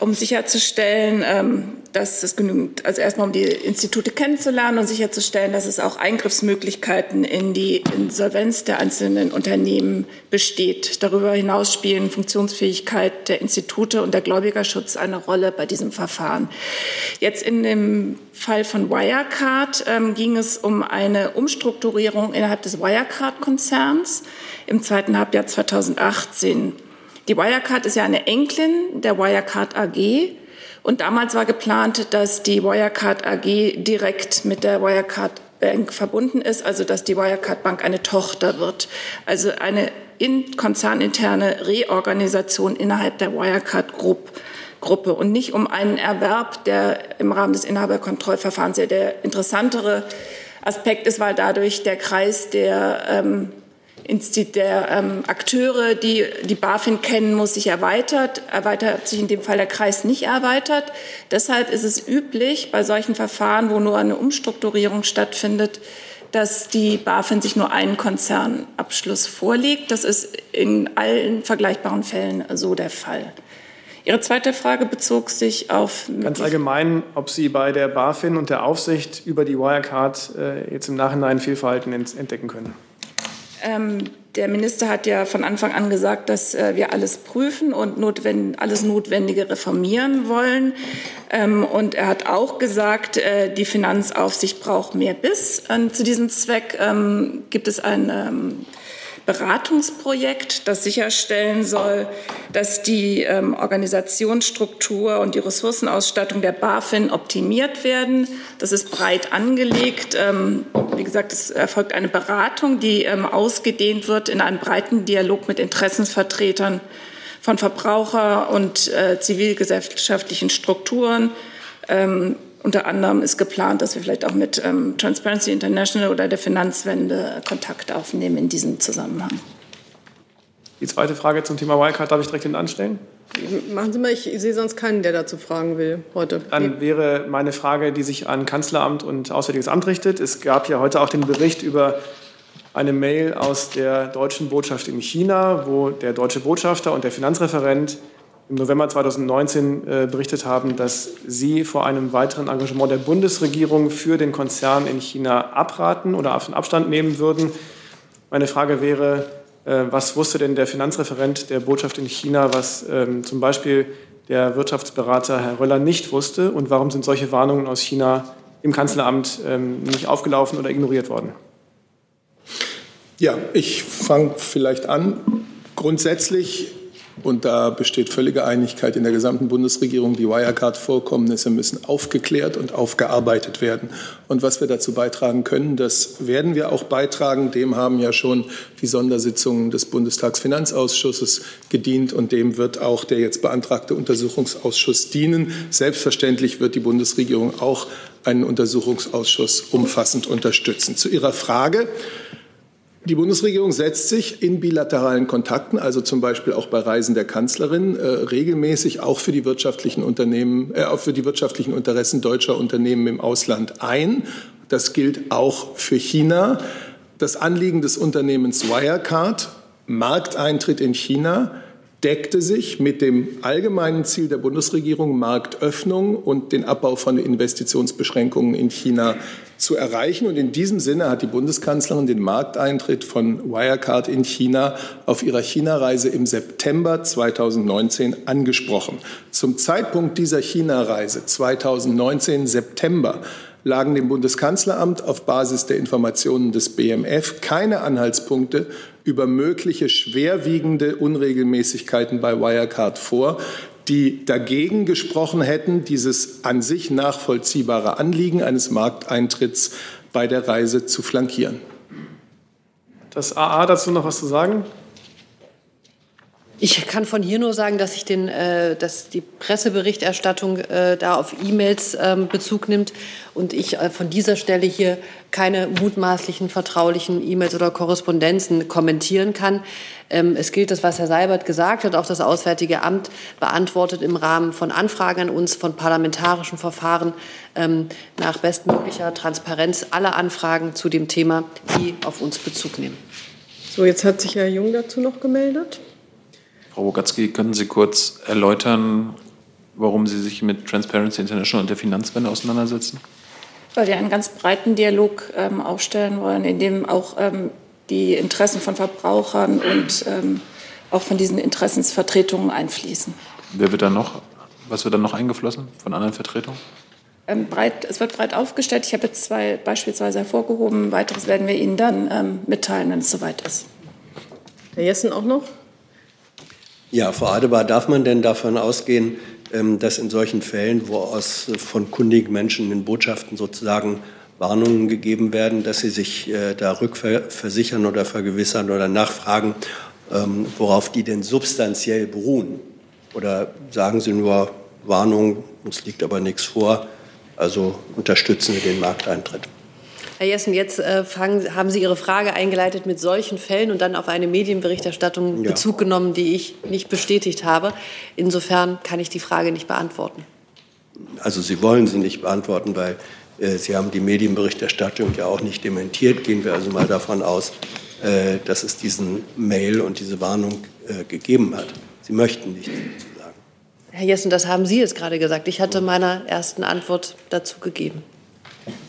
um sicherzustellen, ähm, dass es genügend, also erstmal um die Institute kennenzulernen und sicherzustellen, dass es auch Eingriffsmöglichkeiten in die Insolvenz der einzelnen Unternehmen besteht. Darüber hinaus spielen Funktionsfähigkeit der Institute und der Gläubigerschutz eine Rolle bei diesem Verfahren. Jetzt in dem Fall von Wirecard ähm, ging es um eine Umstrukturierung innerhalb des Wirecard-Konzerns im zweiten Halbjahr 2018. Die Wirecard ist ja eine Enkelin der Wirecard AG. Und damals war geplant, dass die Wirecard AG direkt mit der Wirecard Bank verbunden ist, also dass die Wirecard Bank eine Tochter wird. Also eine in konzerninterne Reorganisation innerhalb der Wirecard Group. Gruppe und nicht um einen Erwerb, der im Rahmen des Inhaberkontrollverfahrens ja der interessantere Aspekt ist, weil dadurch der Kreis der ähm, der ähm, Akteure, die die BaFin kennen muss, sich erweitert. Erweitert sich in dem Fall der Kreis nicht erweitert. Deshalb ist es üblich bei solchen Verfahren, wo nur eine Umstrukturierung stattfindet, dass die BaFin sich nur einen Konzernabschluss vorlegt. Das ist in allen vergleichbaren Fällen so der Fall. Ihre zweite Frage bezog sich auf. Ganz allgemein, ob Sie bei der BaFin und der Aufsicht über die Wirecard äh, jetzt im Nachhinein Fehlverhalten entdecken können. Ähm, der Minister hat ja von Anfang an gesagt, dass äh, wir alles prüfen und notwend alles Notwendige reformieren wollen. Ähm, und er hat auch gesagt, äh, die Finanzaufsicht braucht mehr Biss. Und zu diesem Zweck ähm, gibt es ein ähm, Beratungsprojekt, das sicherstellen soll, dass die ähm, Organisationsstruktur und die Ressourcenausstattung der BaFin optimiert werden. Das ist breit angelegt. Ähm, wie gesagt, es erfolgt eine Beratung, die ähm, ausgedehnt wird in einem breiten Dialog mit Interessensvertretern von Verbraucher- und äh, zivilgesellschaftlichen Strukturen. Ähm, unter anderem ist geplant, dass wir vielleicht auch mit ähm, Transparency International oder der Finanzwende Kontakt aufnehmen in diesem Zusammenhang. Die zweite Frage zum Thema Wirecard darf ich direkt hinten anstellen? Machen Sie mal, ich sehe sonst keinen, der dazu fragen will heute. Dann wäre meine Frage, die sich an Kanzleramt und Auswärtiges Amt richtet. Es gab ja heute auch den Bericht über eine Mail aus der deutschen Botschaft in China, wo der deutsche Botschafter und der Finanzreferent im November 2019 äh, berichtet haben, dass Sie vor einem weiteren Engagement der Bundesregierung für den Konzern in China abraten oder Abstand nehmen würden. Meine Frage wäre, äh, was wusste denn der Finanzreferent der Botschaft in China, was ähm, zum Beispiel der Wirtschaftsberater Herr Röller nicht wusste? Und warum sind solche Warnungen aus China im Kanzleramt ähm, nicht aufgelaufen oder ignoriert worden? Ja, ich fange vielleicht an. Grundsätzlich und da besteht völlige Einigkeit in der gesamten Bundesregierung. Die Wirecard-Vorkommnisse müssen aufgeklärt und aufgearbeitet werden. Und was wir dazu beitragen können, das werden wir auch beitragen. Dem haben ja schon die Sondersitzungen des Bundestagsfinanzausschusses gedient und dem wird auch der jetzt beantragte Untersuchungsausschuss dienen. Selbstverständlich wird die Bundesregierung auch einen Untersuchungsausschuss umfassend unterstützen. Zu Ihrer Frage. Die Bundesregierung setzt sich in bilateralen Kontakten, also zum Beispiel auch bei Reisen der Kanzlerin, äh, regelmäßig auch für die wirtschaftlichen Unternehmen, äh, für die wirtschaftlichen Interessen deutscher Unternehmen im Ausland ein. Das gilt auch für China. Das Anliegen des Unternehmens Wirecard, Markteintritt in China, deckte sich mit dem allgemeinen Ziel der Bundesregierung, Marktöffnung und den Abbau von Investitionsbeschränkungen in China zu erreichen. Und in diesem Sinne hat die Bundeskanzlerin den Markteintritt von Wirecard in China auf ihrer China-Reise im September 2019 angesprochen. Zum Zeitpunkt dieser China-Reise 2019 September lagen dem Bundeskanzleramt auf Basis der Informationen des BMF keine Anhaltspunkte über mögliche schwerwiegende Unregelmäßigkeiten bei Wirecard vor, die dagegen gesprochen hätten, dieses an sich nachvollziehbare Anliegen eines Markteintritts bei der Reise zu flankieren. Das AA dazu noch was zu sagen? Ich kann von hier nur sagen, dass ich den, äh, dass die Presseberichterstattung äh, da auf E-Mails ähm, Bezug nimmt und ich äh, von dieser Stelle hier keine mutmaßlichen vertraulichen E-Mails oder Korrespondenzen kommentieren kann. Ähm, es gilt das, was Herr Seibert gesagt hat. Auch das Auswärtige Amt beantwortet im Rahmen von Anfragen an uns, von parlamentarischen Verfahren ähm, nach bestmöglicher Transparenz alle Anfragen zu dem Thema, die auf uns Bezug nehmen. So, jetzt hat sich Herr Jung dazu noch gemeldet. Frau Bogatzki, können Sie kurz erläutern, warum Sie sich mit Transparency International und der Finanzwende auseinandersetzen? Weil wir einen ganz breiten Dialog ähm, aufstellen wollen, in dem auch ähm, die Interessen von Verbrauchern und ähm, auch von diesen Interessensvertretungen einfließen. Wer wird da noch, was wird dann noch eingeflossen von anderen Vertretungen? Ähm, breit, es wird breit aufgestellt. Ich habe jetzt zwei beispielsweise hervorgehoben. Weiteres werden wir Ihnen dann ähm, mitteilen, wenn es soweit ist. Herr Jessen auch noch? Ja, Frau Adebar, darf man denn davon ausgehen, ähm, dass in solchen Fällen, wo aus von kundigen Menschen in Botschaften sozusagen Warnungen gegeben werden, dass sie sich äh, da rückversichern oder vergewissern oder nachfragen, ähm, worauf die denn substanziell beruhen? Oder sagen Sie nur Warnung, uns liegt aber nichts vor, also unterstützen wir den Markteintritt? Herr Jessen, jetzt äh, fangen, haben Sie Ihre Frage eingeleitet mit solchen Fällen und dann auf eine Medienberichterstattung ja. Bezug genommen, die ich nicht bestätigt habe. Insofern kann ich die Frage nicht beantworten. Also Sie wollen sie nicht beantworten, weil äh, Sie haben die Medienberichterstattung ja auch nicht dementiert. Gehen wir also mal davon aus, äh, dass es diesen Mail und diese Warnung äh, gegeben hat. Sie möchten nicht dazu sagen. Herr Jessen, das haben Sie jetzt gerade gesagt. Ich hatte meiner ersten Antwort dazu gegeben.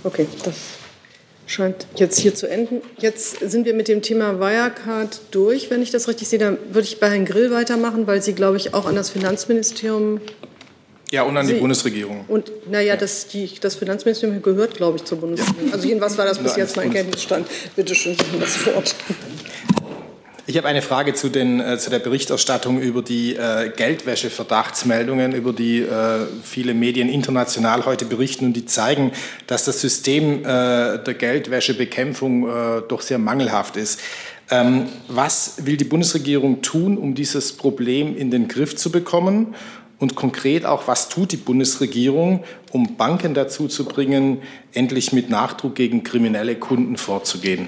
Okay, das scheint jetzt hier zu enden. Jetzt sind wir mit dem Thema Wirecard durch. Wenn ich das richtig sehe, dann würde ich bei Herrn Grill weitermachen, weil Sie, glaube ich, auch an das Finanzministerium. Ja, und an die Sie, Bundesregierung. Und naja, ja. das, die, das Finanzministerium gehört, glaube ich, zur Bundesregierung. Also jedenfalls war das bis jetzt mein Kenntnisstand. Bitte schön, Sie haben das Wort. (laughs) Ich habe eine Frage zu, den, äh, zu der Berichterstattung über die äh, Geldwäsche-Verdachtsmeldungen, über die äh, viele Medien international heute berichten und die zeigen, dass das System äh, der Geldwäschebekämpfung äh, doch sehr mangelhaft ist. Ähm, was will die Bundesregierung tun, um dieses Problem in den Griff zu bekommen? Und konkret auch, was tut die Bundesregierung, um Banken dazu zu bringen, endlich mit Nachdruck gegen kriminelle Kunden vorzugehen?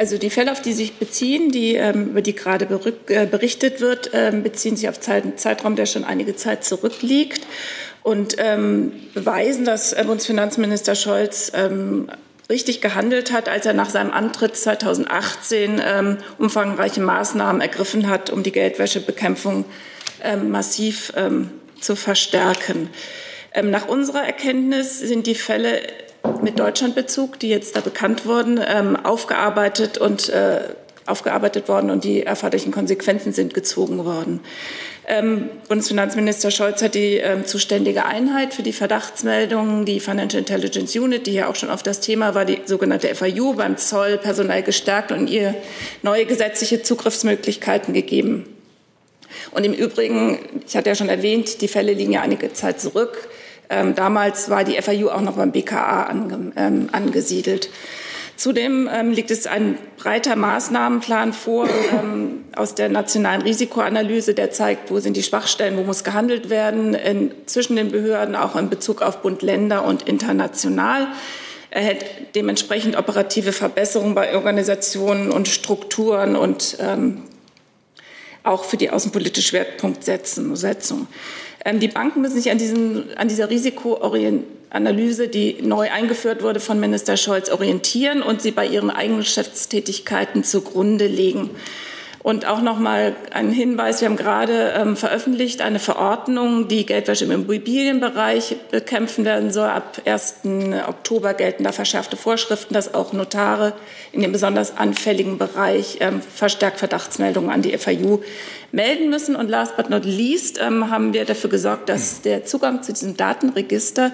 Also die Fälle, auf die sich beziehen, die, ähm, über die gerade äh, berichtet wird, ähm, beziehen sich auf einen Zeitraum, der schon einige Zeit zurückliegt und ähm, beweisen, dass äh, Bundesfinanzminister Scholz richtig gehandelt hat, als er nach seinem Antritt 2018 ähm, umfangreiche Maßnahmen ergriffen hat, um die Geldwäschebekämpfung massiv zu verstärken. nach unserer Erkenntnis sind die Fälle mit Deutschlandbezug, die jetzt da bekannt wurden, ähm, aufgearbeitet und äh, aufgearbeitet worden und die erforderlichen Konsequenzen sind gezogen worden. Ähm, Bundesfinanzminister Scholz hat die ähm, zuständige Einheit für die Verdachtsmeldungen, die Financial Intelligence Unit, die ja auch schon auf das Thema war, die sogenannte FIU beim Zoll personell gestärkt und ihr neue gesetzliche Zugriffsmöglichkeiten gegeben. Und im Übrigen, ich hatte ja schon erwähnt, die Fälle liegen ja einige Zeit zurück. Ähm, damals war die FAU auch noch beim BKA ange, ähm, angesiedelt. Zudem ähm, liegt es ein breiter Maßnahmenplan vor ähm, aus der nationalen Risikoanalyse, der zeigt, wo sind die Schwachstellen, wo muss gehandelt werden, in, zwischen den Behörden, auch in Bezug auf Bund, Länder und international. Er hält dementsprechend operative Verbesserungen bei Organisationen und Strukturen und ähm, auch für die außenpolitische Schwerpunktsetzung. Ähm, die Banken müssen sich an, diesen, an dieser Risikoanalyse, die neu eingeführt wurde von Minister Scholz, orientieren und sie bei ihren eigenen Geschäftstätigkeiten zugrunde legen. Und auch noch mal ein Hinweis, wir haben gerade ähm, veröffentlicht eine Verordnung, die Geldwäsche im Immobilienbereich bekämpfen werden soll. Ab 1. Oktober gelten da verschärfte Vorschriften, dass auch Notare in dem besonders anfälligen Bereich ähm, verstärkt Verdachtsmeldungen an die FAU melden müssen. Und last but not least ähm, haben wir dafür gesorgt, dass der Zugang zu diesem Datenregister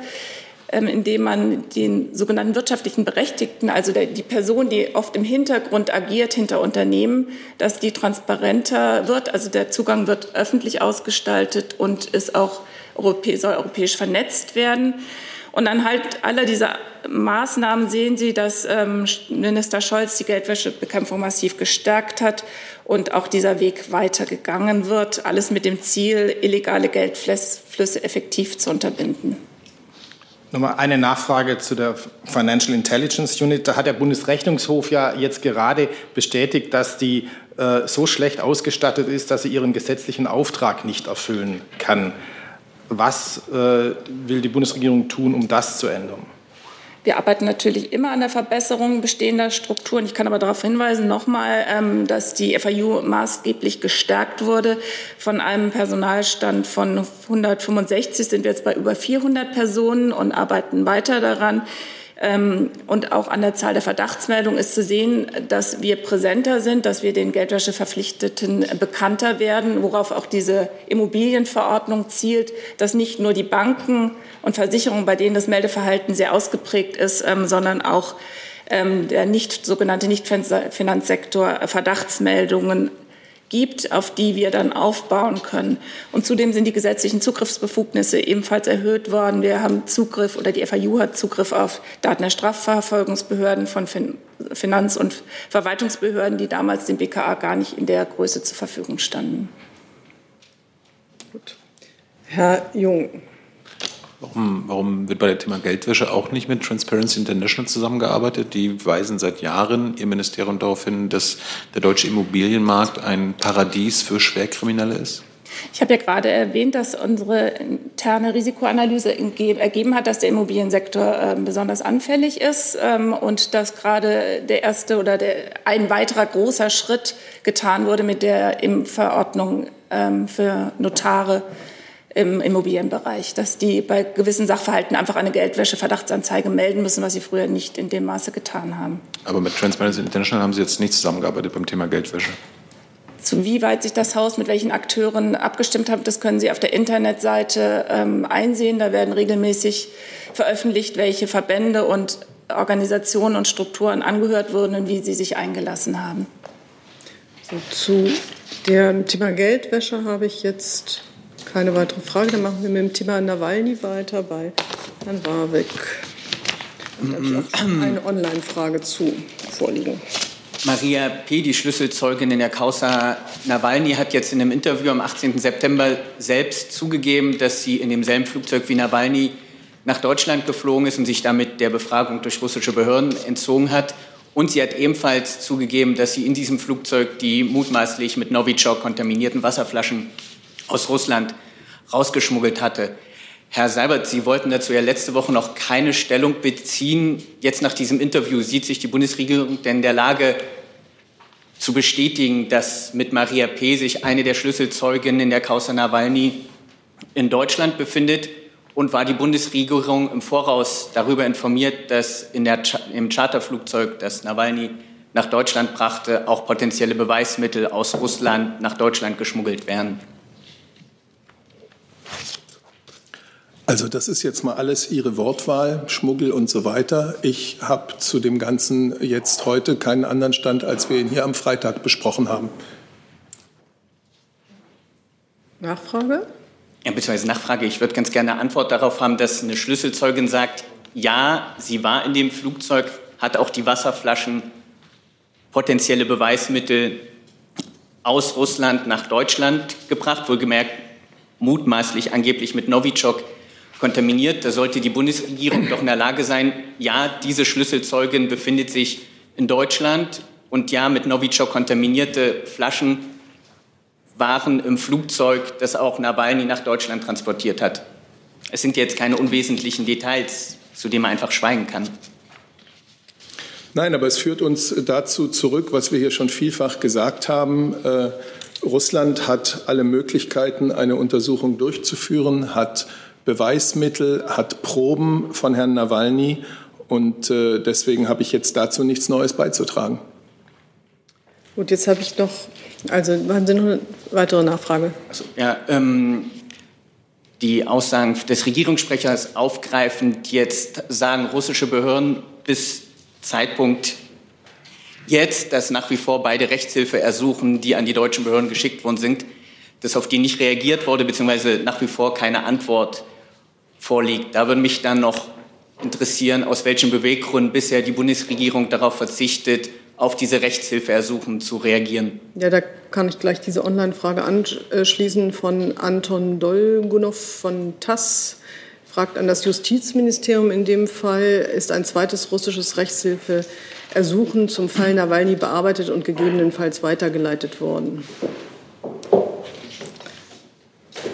indem man den sogenannten wirtschaftlichen Berechtigten, also die Person, die oft im Hintergrund agiert hinter Unternehmen, dass die transparenter wird. Also der Zugang wird öffentlich ausgestaltet und ist auch soll europäisch vernetzt werden. Und anhand aller dieser Maßnahmen sehen Sie, dass ähm, Minister Scholz die Geldwäschebekämpfung massiv gestärkt hat und auch dieser Weg weitergegangen wird, alles mit dem Ziel, illegale Geldflüsse effektiv zu unterbinden. Nochmal eine Nachfrage zu der Financial Intelligence Unit. Da hat der Bundesrechnungshof ja jetzt gerade bestätigt, dass die äh, so schlecht ausgestattet ist, dass sie ihren gesetzlichen Auftrag nicht erfüllen kann. Was äh, will die Bundesregierung tun, um das zu ändern? Wir arbeiten natürlich immer an der Verbesserung bestehender Strukturen. Ich kann aber darauf hinweisen, nochmal, ähm, dass die FAU maßgeblich gestärkt wurde. Von einem Personalstand von 165 sind wir jetzt bei über 400 Personen und arbeiten weiter daran, und auch an der Zahl der Verdachtsmeldungen ist zu sehen, dass wir präsenter sind, dass wir den Geldwäscheverpflichteten bekannter werden, worauf auch diese Immobilienverordnung zielt, dass nicht nur die Banken und Versicherungen, bei denen das Meldeverhalten sehr ausgeprägt ist, ähm, sondern auch ähm, der nicht, sogenannte Nichtfinanzsektor Verdachtsmeldungen gibt, auf die wir dann aufbauen können. Und zudem sind die gesetzlichen Zugriffsbefugnisse ebenfalls erhöht worden. Wir haben Zugriff oder die FAU hat Zugriff auf Daten der Strafverfolgungsbehörden von Finanz- und Verwaltungsbehörden, die damals dem BKA gar nicht in der Größe zur Verfügung standen. Gut. Herr Jung. Warum, warum, wird bei dem Thema Geldwäsche auch nicht mit Transparency International zusammengearbeitet? Die weisen seit Jahren ihr Ministerium darauf hin, dass der deutsche Immobilienmarkt ein Paradies für Schwerkriminelle ist. Ich habe ja gerade erwähnt, dass unsere interne Risikoanalyse ergeben hat, dass der Immobiliensektor ähm, besonders anfällig ist ähm, und dass gerade der erste oder der, ein weiterer großer Schritt getan wurde mit der Verordnung ähm, für Notare im Immobilienbereich, dass die bei gewissen Sachverhalten einfach eine Geldwäsche-Verdachtsanzeige melden müssen, was sie früher nicht in dem Maße getan haben. Aber mit Transparency International haben Sie jetzt nicht zusammengearbeitet beim Thema Geldwäsche. Zu wie weit sich das Haus mit welchen Akteuren abgestimmt hat, das können Sie auf der Internetseite ähm, einsehen. Da werden regelmäßig veröffentlicht, welche Verbände und Organisationen und Strukturen angehört wurden und wie sie sich eingelassen haben. So, zu dem Thema Geldwäsche habe ich jetzt keine weitere Frage. Dann machen wir mit dem Thema Nawalny weiter bei Herrn Warwick. Da habe ich auch eine Online-Frage zu vorliegen. Maria P., die Schlüsselzeugin in der Causa Nawalny, hat jetzt in einem Interview am 18. September selbst zugegeben, dass sie in demselben Flugzeug wie Nawalny nach Deutschland geflogen ist und sich damit der Befragung durch russische Behörden entzogen hat. Und sie hat ebenfalls zugegeben, dass sie in diesem Flugzeug die mutmaßlich mit Novichok kontaminierten Wasserflaschen aus Russland rausgeschmuggelt hatte. Herr Seibert, Sie wollten dazu ja letzte Woche noch keine Stellung beziehen. Jetzt nach diesem Interview sieht sich die Bundesregierung denn in der Lage zu bestätigen, dass mit Maria P. sich eine der Schlüsselzeuginnen in der Causa Nawalny in Deutschland befindet? Und war die Bundesregierung im Voraus darüber informiert, dass in der, im Charterflugzeug, das Nawalny nach Deutschland brachte, auch potenzielle Beweismittel aus Russland nach Deutschland geschmuggelt werden? Also das ist jetzt mal alles Ihre Wortwahl, Schmuggel und so weiter. Ich habe zu dem Ganzen jetzt heute keinen anderen Stand, als wir ihn hier am Freitag besprochen haben. Nachfrage? Ja, beziehungsweise Nachfrage. Ich würde ganz gerne eine Antwort darauf haben, dass eine Schlüsselzeugin sagt, ja, sie war in dem Flugzeug, hat auch die Wasserflaschen, potenzielle Beweismittel aus Russland nach Deutschland gebracht, wohlgemerkt mutmaßlich angeblich mit Novichok kontaminiert. Da sollte die Bundesregierung doch in der Lage sein, ja, diese Schlüsselzeugin befindet sich in Deutschland und ja, mit Novichok kontaminierte Flaschen waren im Flugzeug, das auch Nawalny nach Deutschland transportiert hat. Es sind jetzt keine unwesentlichen Details, zu denen man einfach schweigen kann. Nein, aber es führt uns dazu zurück, was wir hier schon vielfach gesagt haben. Äh, Russland hat alle Möglichkeiten, eine Untersuchung durchzuführen, hat Beweismittel, hat Proben von Herrn Nawalny und äh, deswegen habe ich jetzt dazu nichts Neues beizutragen. Gut, jetzt habe ich noch, also haben Sie noch eine weitere Nachfrage? Also, ja, ähm, die Aussagen des Regierungssprechers aufgreifend jetzt sagen russische Behörden bis Zeitpunkt jetzt, dass nach wie vor beide Rechtshilfe ersuchen, die an die deutschen Behörden geschickt worden sind, dass auf die nicht reagiert wurde, beziehungsweise nach wie vor keine Antwort vorliegt. Da würde mich dann noch interessieren, aus welchen Beweggründen bisher die Bundesregierung darauf verzichtet, auf diese Rechtshilfeersuchen zu reagieren. Ja, da kann ich gleich diese Online-Frage anschließen von Anton Dolgunow von TASS. Fragt an das Justizministerium in dem Fall, ist ein zweites russisches Rechtshilfeersuchen zum Fall Nawalny bearbeitet und gegebenenfalls weitergeleitet worden?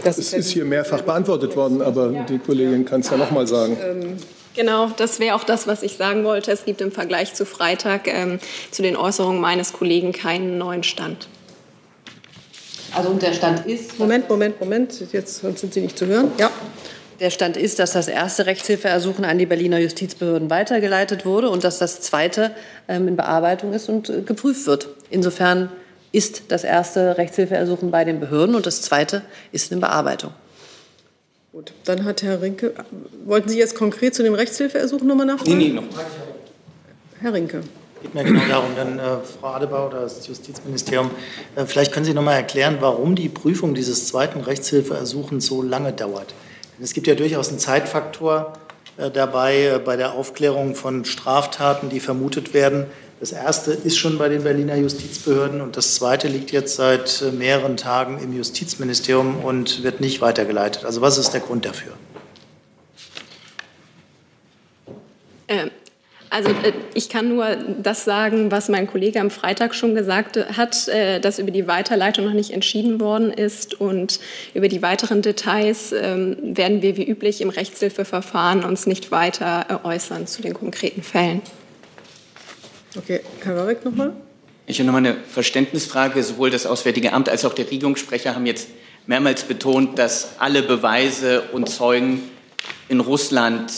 Das es ist hier mehrfach beantwortet worden, aber die Kollegin kann es ja noch mal sagen. Ähm, genau, das wäre auch das, was ich sagen wollte. Es gibt im Vergleich zu Freitag ähm, zu den Äußerungen meines Kollegen keinen neuen Stand. Also und der Stand ist. Moment, Moment, Moment. Jetzt sind Sie nicht zu hören. Ja. Der Stand ist, dass das erste Rechtshilfeersuchen an die Berliner Justizbehörden weitergeleitet wurde und dass das zweite ähm, in Bearbeitung ist und äh, geprüft wird. Insofern ist das erste Rechtshilfeersuchen bei den Behörden und das zweite ist in Bearbeitung. Gut, dann hat Herr Rinke, wollten Sie jetzt konkret zu dem Rechtshilfeersuchen nochmal nachfragen? Nee, nee, noch. Herr Rinke. Geht mir genau darum, dann äh, Frau Adebar oder das Justizministerium, äh, vielleicht können Sie noch mal erklären, warum die Prüfung dieses zweiten Rechtshilfeersuchens so lange dauert. Denn es gibt ja durchaus einen Zeitfaktor äh, dabei äh, bei der Aufklärung von Straftaten, die vermutet werden. Das erste ist schon bei den Berliner Justizbehörden und das zweite liegt jetzt seit äh, mehreren Tagen im Justizministerium und wird nicht weitergeleitet. Also was ist der Grund dafür? Ähm. Also äh, ich kann nur das sagen, was mein Kollege am Freitag schon gesagt hat, äh, dass über die Weiterleitung noch nicht entschieden worden ist. Und über die weiteren Details ähm, werden wir wie üblich im Rechtshilfeverfahren uns nicht weiter äußern zu den konkreten Fällen. Okay, Herr Warwick nochmal. Ich habe nochmal eine Verständnisfrage. Sowohl das Auswärtige Amt als auch der Regierungssprecher haben jetzt mehrmals betont, dass alle Beweise und Zeugen in Russland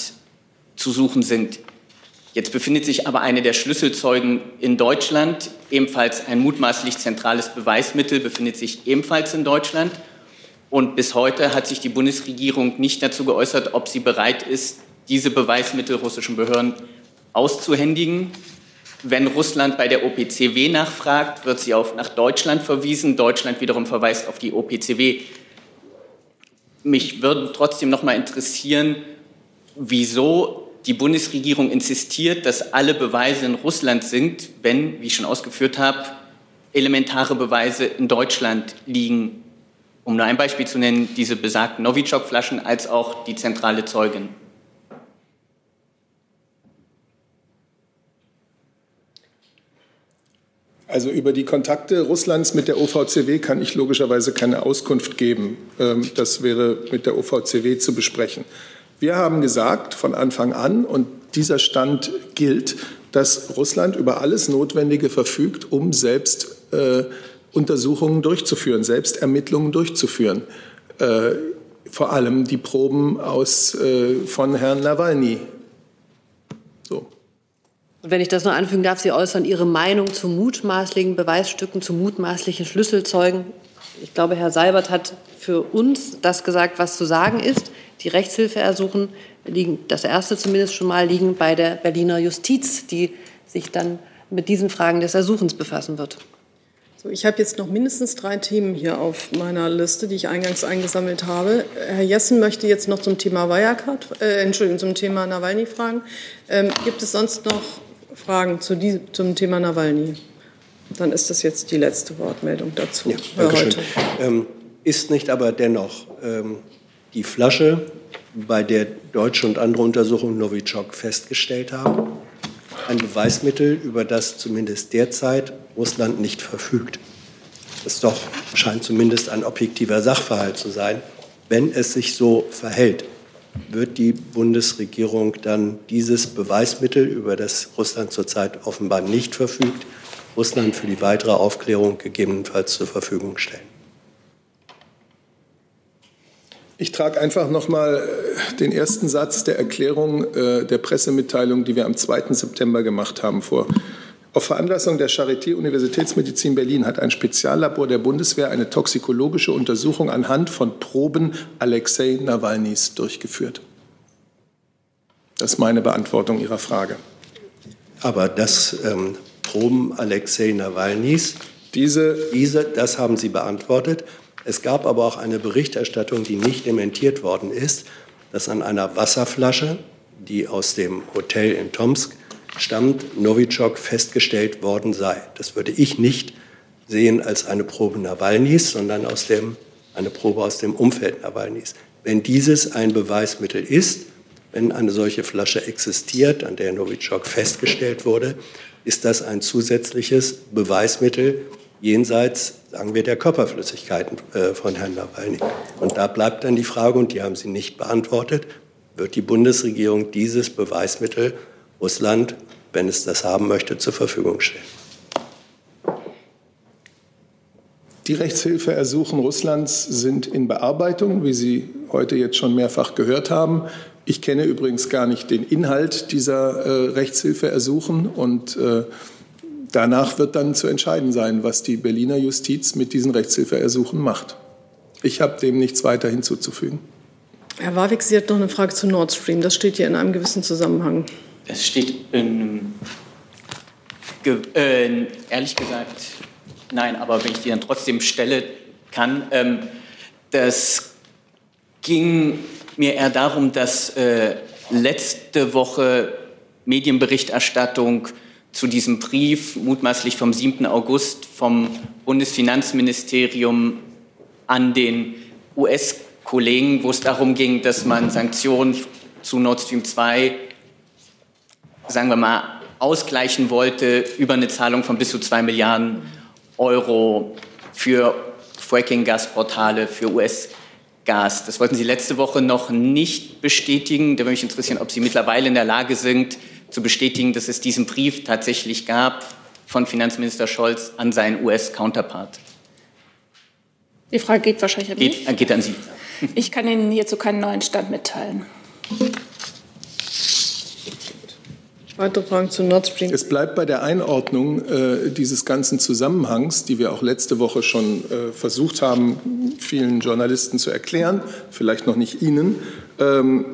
zu suchen sind. Jetzt befindet sich aber eine der Schlüsselzeugen in Deutschland, ebenfalls ein mutmaßlich zentrales Beweismittel, befindet sich ebenfalls in Deutschland. Und bis heute hat sich die Bundesregierung nicht dazu geäußert, ob sie bereit ist, diese Beweismittel russischen Behörden auszuhändigen. Wenn Russland bei der OPCW nachfragt, wird sie auf, nach Deutschland verwiesen. Deutschland wiederum verweist auf die OPCW. Mich würde trotzdem noch mal interessieren, wieso die Bundesregierung insistiert, dass alle Beweise in Russland sind, wenn, wie ich schon ausgeführt habe, elementare Beweise in Deutschland liegen. Um nur ein Beispiel zu nennen, diese besagten Novichok-Flaschen als auch die zentrale Zeugin. Also über die Kontakte Russlands mit der OVCW kann ich logischerweise keine Auskunft geben. Ähm, das wäre mit der OVCW zu besprechen. Wir haben gesagt von Anfang an, und dieser Stand gilt, dass Russland über alles Notwendige verfügt, um selbst äh, Untersuchungen durchzuführen, selbst Ermittlungen durchzuführen. Äh, vor allem die Proben aus, äh, von Herrn Nawalny und wenn ich das noch anfügen darf, Sie äußern Ihre Meinung zu mutmaßlichen Beweisstücken, zu mutmaßlichen Schlüsselzeugen. Ich glaube, Herr Seibert hat für uns das gesagt, was zu sagen ist. Die Rechtshilfeersuchen liegen, das erste zumindest schon mal, liegen bei der Berliner Justiz, die sich dann mit diesen Fragen des Ersuchens befassen wird. So, ich habe jetzt noch mindestens drei Themen hier auf meiner Liste, die ich eingangs eingesammelt habe. Herr Jessen möchte jetzt noch zum Thema Wirecard, äh, Entschuldigung, zum Thema Nawalny fragen. Ähm, gibt es sonst noch Fragen zu die, zum Thema Nawalny? Dann ist das jetzt die letzte Wortmeldung dazu ja, für heute. Ähm, ist nicht aber dennoch ähm, die Flasche, bei der deutsche und andere Untersuchungen Novichok festgestellt haben, ein Beweismittel, über das zumindest derzeit Russland nicht verfügt? Das doch scheint zumindest ein objektiver Sachverhalt zu sein, wenn es sich so verhält wird die Bundesregierung dann dieses Beweismittel, über das Russland zurzeit offenbar nicht verfügt, Russland für die weitere Aufklärung gegebenenfalls zur Verfügung stellen. Ich trage einfach noch mal äh, den ersten Satz der Erklärung äh, der Pressemitteilung, die wir am 2. September gemacht haben, vor. Auf Veranlassung der Charité Universitätsmedizin Berlin hat ein Speziallabor der Bundeswehr eine toxikologische Untersuchung anhand von Proben Alexei Nawalnys durchgeführt. Das ist meine Beantwortung Ihrer Frage. Aber das ähm, Proben Alexei Nawalnys, diese, diese, das haben Sie beantwortet. Es gab aber auch eine Berichterstattung, die nicht dementiert worden ist, dass an einer Wasserflasche die aus dem Hotel in Tomsk stammt, Novichok festgestellt worden sei. Das würde ich nicht sehen als eine Probe Nawalnys, sondern aus dem, eine Probe aus dem Umfeld Nawalnys. Wenn dieses ein Beweismittel ist, wenn eine solche Flasche existiert, an der Novichok festgestellt wurde, ist das ein zusätzliches Beweismittel jenseits, sagen wir, der Körperflüssigkeiten äh, von Herrn Nawalny. Und da bleibt dann die Frage, und die haben Sie nicht beantwortet, wird die Bundesregierung dieses Beweismittel Russland, wenn es das haben möchte, zur Verfügung stellen? Die Rechtshilfeersuchen Russlands sind in Bearbeitung, wie Sie heute jetzt schon mehrfach gehört haben. Ich kenne übrigens gar nicht den Inhalt dieser äh, Rechtshilfeersuchen und äh, danach wird dann zu entscheiden sein, was die Berliner Justiz mit diesen Rechtshilfeersuchen macht. Ich habe dem nichts weiter hinzuzufügen. Herr Warwick, Sie hat noch eine Frage zu Nord Stream. Das steht hier in einem gewissen Zusammenhang. Es steht in, äh, ehrlich gesagt, nein, aber wenn ich die dann trotzdem stelle kann, ähm, das ging mir eher darum, dass äh, letzte Woche Medienberichterstattung zu diesem Brief, mutmaßlich vom 7. August vom Bundesfinanzministerium an den US-Kollegen, wo es darum ging, dass man Sanktionen zu Nord Stream 2, sagen wir mal, ausgleichen wollte über eine Zahlung von bis zu 2 Milliarden Euro für Fracking-Gasportale für US-Kollegen. Gas. Das wollten Sie letzte Woche noch nicht bestätigen. Da würde mich interessieren, ob Sie mittlerweile in der Lage sind, zu bestätigen, dass es diesen Brief tatsächlich gab von Finanzminister Scholz an seinen US-Counterpart. Die Frage geht wahrscheinlich an mich. Geht, geht an Sie. Ich kann Ihnen hierzu keinen neuen Stand mitteilen. Weitere Fragen zu Nord Stream? Es bleibt bei der Einordnung äh, dieses ganzen Zusammenhangs, die wir auch letzte Woche schon äh, versucht haben, vielen Journalisten zu erklären, vielleicht noch nicht Ihnen. Ähm,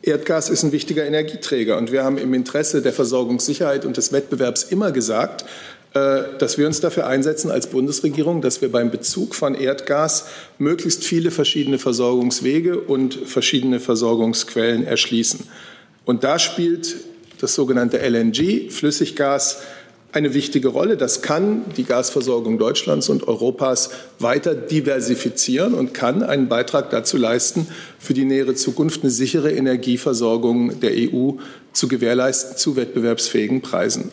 Erdgas ist ein wichtiger Energieträger und wir haben im Interesse der Versorgungssicherheit und des Wettbewerbs immer gesagt, äh, dass wir uns dafür einsetzen als Bundesregierung, dass wir beim Bezug von Erdgas möglichst viele verschiedene Versorgungswege und verschiedene Versorgungsquellen erschließen. Und da spielt das sogenannte LNG, Flüssiggas, eine wichtige Rolle. Das kann die Gasversorgung Deutschlands und Europas weiter diversifizieren und kann einen Beitrag dazu leisten, für die nähere Zukunft eine sichere Energieversorgung der EU zu gewährleisten zu wettbewerbsfähigen Preisen.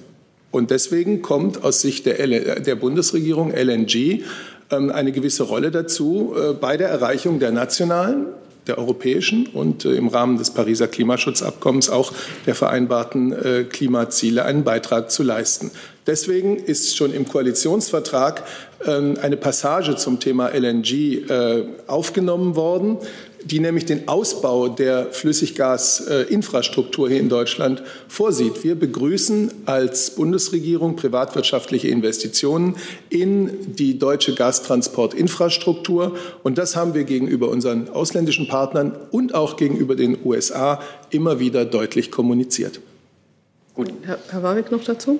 Und deswegen kommt aus Sicht der, der Bundesregierung LNG ähm, eine gewisse Rolle dazu äh, bei der Erreichung der nationalen der europäischen und äh, im Rahmen des Pariser Klimaschutzabkommens auch der vereinbarten äh, Klimaziele einen Beitrag zu leisten. Deswegen ist schon im Koalitionsvertrag ähm, eine Passage zum Thema LNG äh, aufgenommen worden, die nämlich den Ausbau der Flüssiggasinfrastruktur hier in Deutschland vorsieht. Wir begrüßen als Bundesregierung privatwirtschaftliche Investitionen in die deutsche Gastransportinfrastruktur. Und das haben wir gegenüber unseren ausländischen Partnern und auch gegenüber den USA immer wieder deutlich kommuniziert. Gut. Herr, Herr Warwick noch dazu?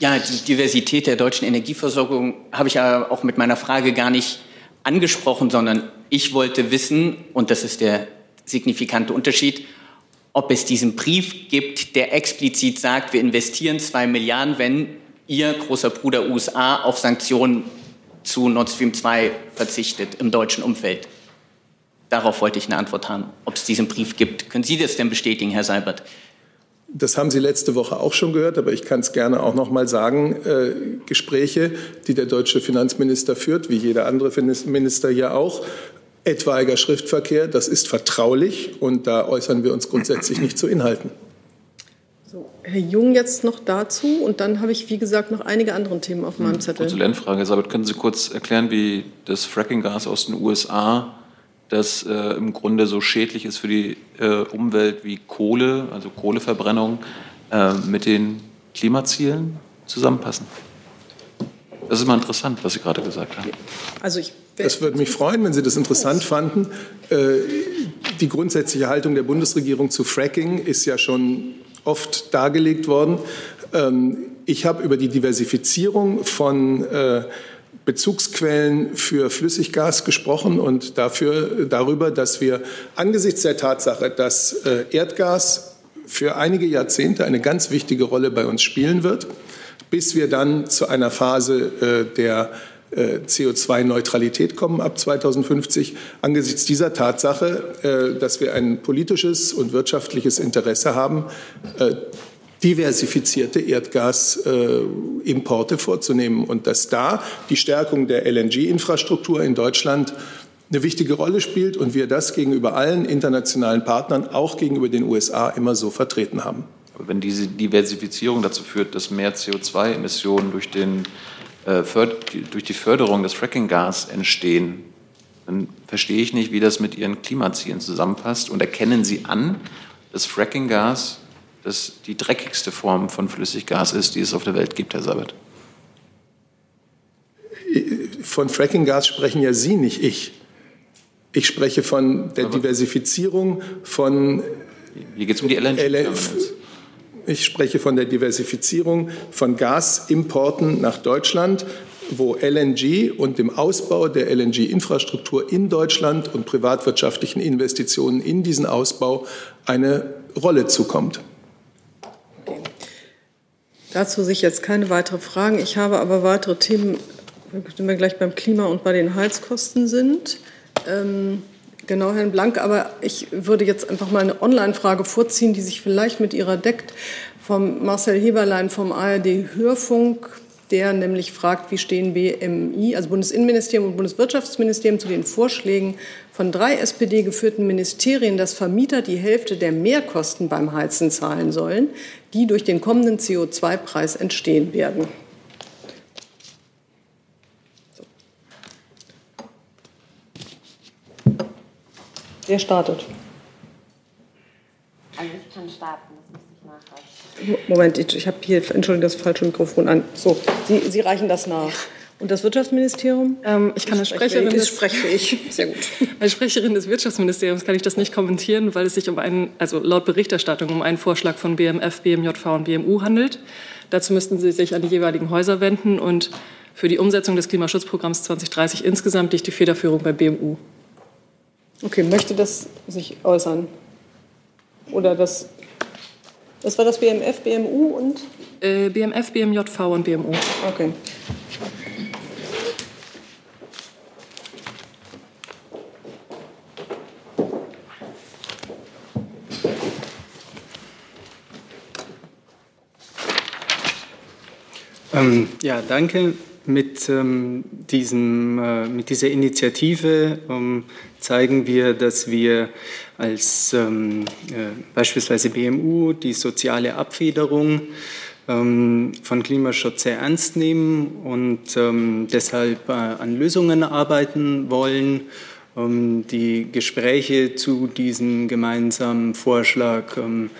Ja, die Diversität der deutschen Energieversorgung habe ich ja auch mit meiner Frage gar nicht angesprochen, sondern ich wollte wissen, und das ist der signifikante Unterschied, ob es diesen Brief gibt, der explizit sagt, wir investieren zwei Milliarden, wenn Ihr großer Bruder USA auf Sanktionen zu Nord Stream 2 verzichtet im deutschen Umfeld. Darauf wollte ich eine Antwort haben, ob es diesen Brief gibt. Können Sie das denn bestätigen, Herr Seibert? Das haben Sie letzte Woche auch schon gehört, aber ich kann es gerne auch noch mal sagen. Äh, Gespräche, die der deutsche Finanzminister führt, wie jeder andere Minister hier auch, etwaiger Schriftverkehr, das ist vertraulich und da äußern wir uns grundsätzlich nicht zu Inhalten. So, Herr Jung jetzt noch dazu und dann habe ich, wie gesagt, noch einige andere Themen auf meinem hm, Zettel. Konsulentfrage, Sabit, können Sie kurz erklären, wie das Frackinggas aus den USA das äh, im Grunde so schädlich ist für die äh, Umwelt wie Kohle, also Kohleverbrennung, äh, mit den Klimazielen zusammenpassen. Das ist mal interessant, was Sie gerade gesagt haben. Also ich es würde mich freuen, wenn Sie das interessant fanden. Äh, die grundsätzliche Haltung der Bundesregierung zu Fracking ist ja schon oft dargelegt worden. Ähm, ich habe über die Diversifizierung von äh, Bezugsquellen für Flüssiggas gesprochen und dafür, darüber, dass wir angesichts der Tatsache, dass äh, Erdgas für einige Jahrzehnte eine ganz wichtige Rolle bei uns spielen wird, bis wir dann zu einer Phase der CO2-Neutralität kommen ab 2050. Angesichts dieser Tatsache, äh, dass wir ein politisches und wirtschaftliches Interesse haben, äh, diversifizierte Erdgasimporte vorzunehmen und dass da die Stärkung der LNG-Infrastruktur in Deutschland eine wichtige Rolle spielt und wir das gegenüber allen internationalen Partnern, auch gegenüber den USA, immer so vertreten haben. Aber wenn diese Diversifizierung dazu führt, dass mehr CO2-Emissionen durch den äh, durch die Förderung des Frackinggas entstehen, dann verstehe ich nicht, wie das mit Ihren Klimazielen zusammenpasst. Und erkennen Sie an, dass Frackinggas das die dreckigste Form von Flüssiggas ist, die es auf der Welt gibt, Herr Sabat? Von Frackinggas sprechen ja Sie, nicht ich. Ich spreche von der Diversifizierung von. Hier geht es um die LNG. Ich spreche von der Diversifizierung von Gasimporten nach Deutschland, wo LNG und dem Ausbau der LNG-Infrastruktur in Deutschland und privatwirtschaftlichen Investitionen in diesen Ausbau eine Rolle zukommt. Dazu sich jetzt keine weiteren Fragen. Ich habe aber weitere Themen, wenn wir gleich beim Klima und bei den Heizkosten sind. Ähm Genau, Herrn Blank, aber ich würde jetzt einfach mal eine Online-Frage vorziehen, die sich vielleicht mit Ihrer deckt, vom Marcel Heberlein vom ARD Hörfunk, der nämlich fragt, wie stehen BMI, also Bundesinnenministerium und Bundeswirtschaftsministerium, zu den Vorschlägen von drei SPD-geführten Ministerien, dass Vermieter die Hälfte der Mehrkosten beim Heizen zahlen sollen, die durch den kommenden CO2-Preis entstehen werden. Wer startet? Also ich kann starten, das muss ich nachreichen. Moment, ich, ich habe hier, Entschuldigung, das falsche Mikrofon an. So, Sie, Sie reichen das nach. Und das Wirtschaftsministerium? Ähm, ich kann als Sprecherin des, sprechfähig. Sehr gut. (laughs) Als Sprecherin des Wirtschaftsministeriums kann ich das nicht kommentieren, weil es sich um einen, also laut Berichterstattung um einen Vorschlag von BMF, BMJV und BMU handelt. Dazu müssten Sie sich an die jeweiligen Häuser wenden und für die Umsetzung des Klimaschutzprogramms 2030 insgesamt liegt die Federführung bei BMU. Okay, möchte das sich äußern? Oder das, was war das BMF, BMU und? Äh, BMF, BMJV und BMU. Okay. Ähm, ja, danke. Mit, ähm, diesem, äh, mit dieser Initiative ähm, zeigen wir, dass wir als ähm, äh, beispielsweise BMU die soziale Abfederung ähm, von Klimaschutz sehr ernst nehmen und ähm, deshalb äh, an Lösungen arbeiten wollen. Ähm, die Gespräche zu diesem gemeinsamen Vorschlag ähm,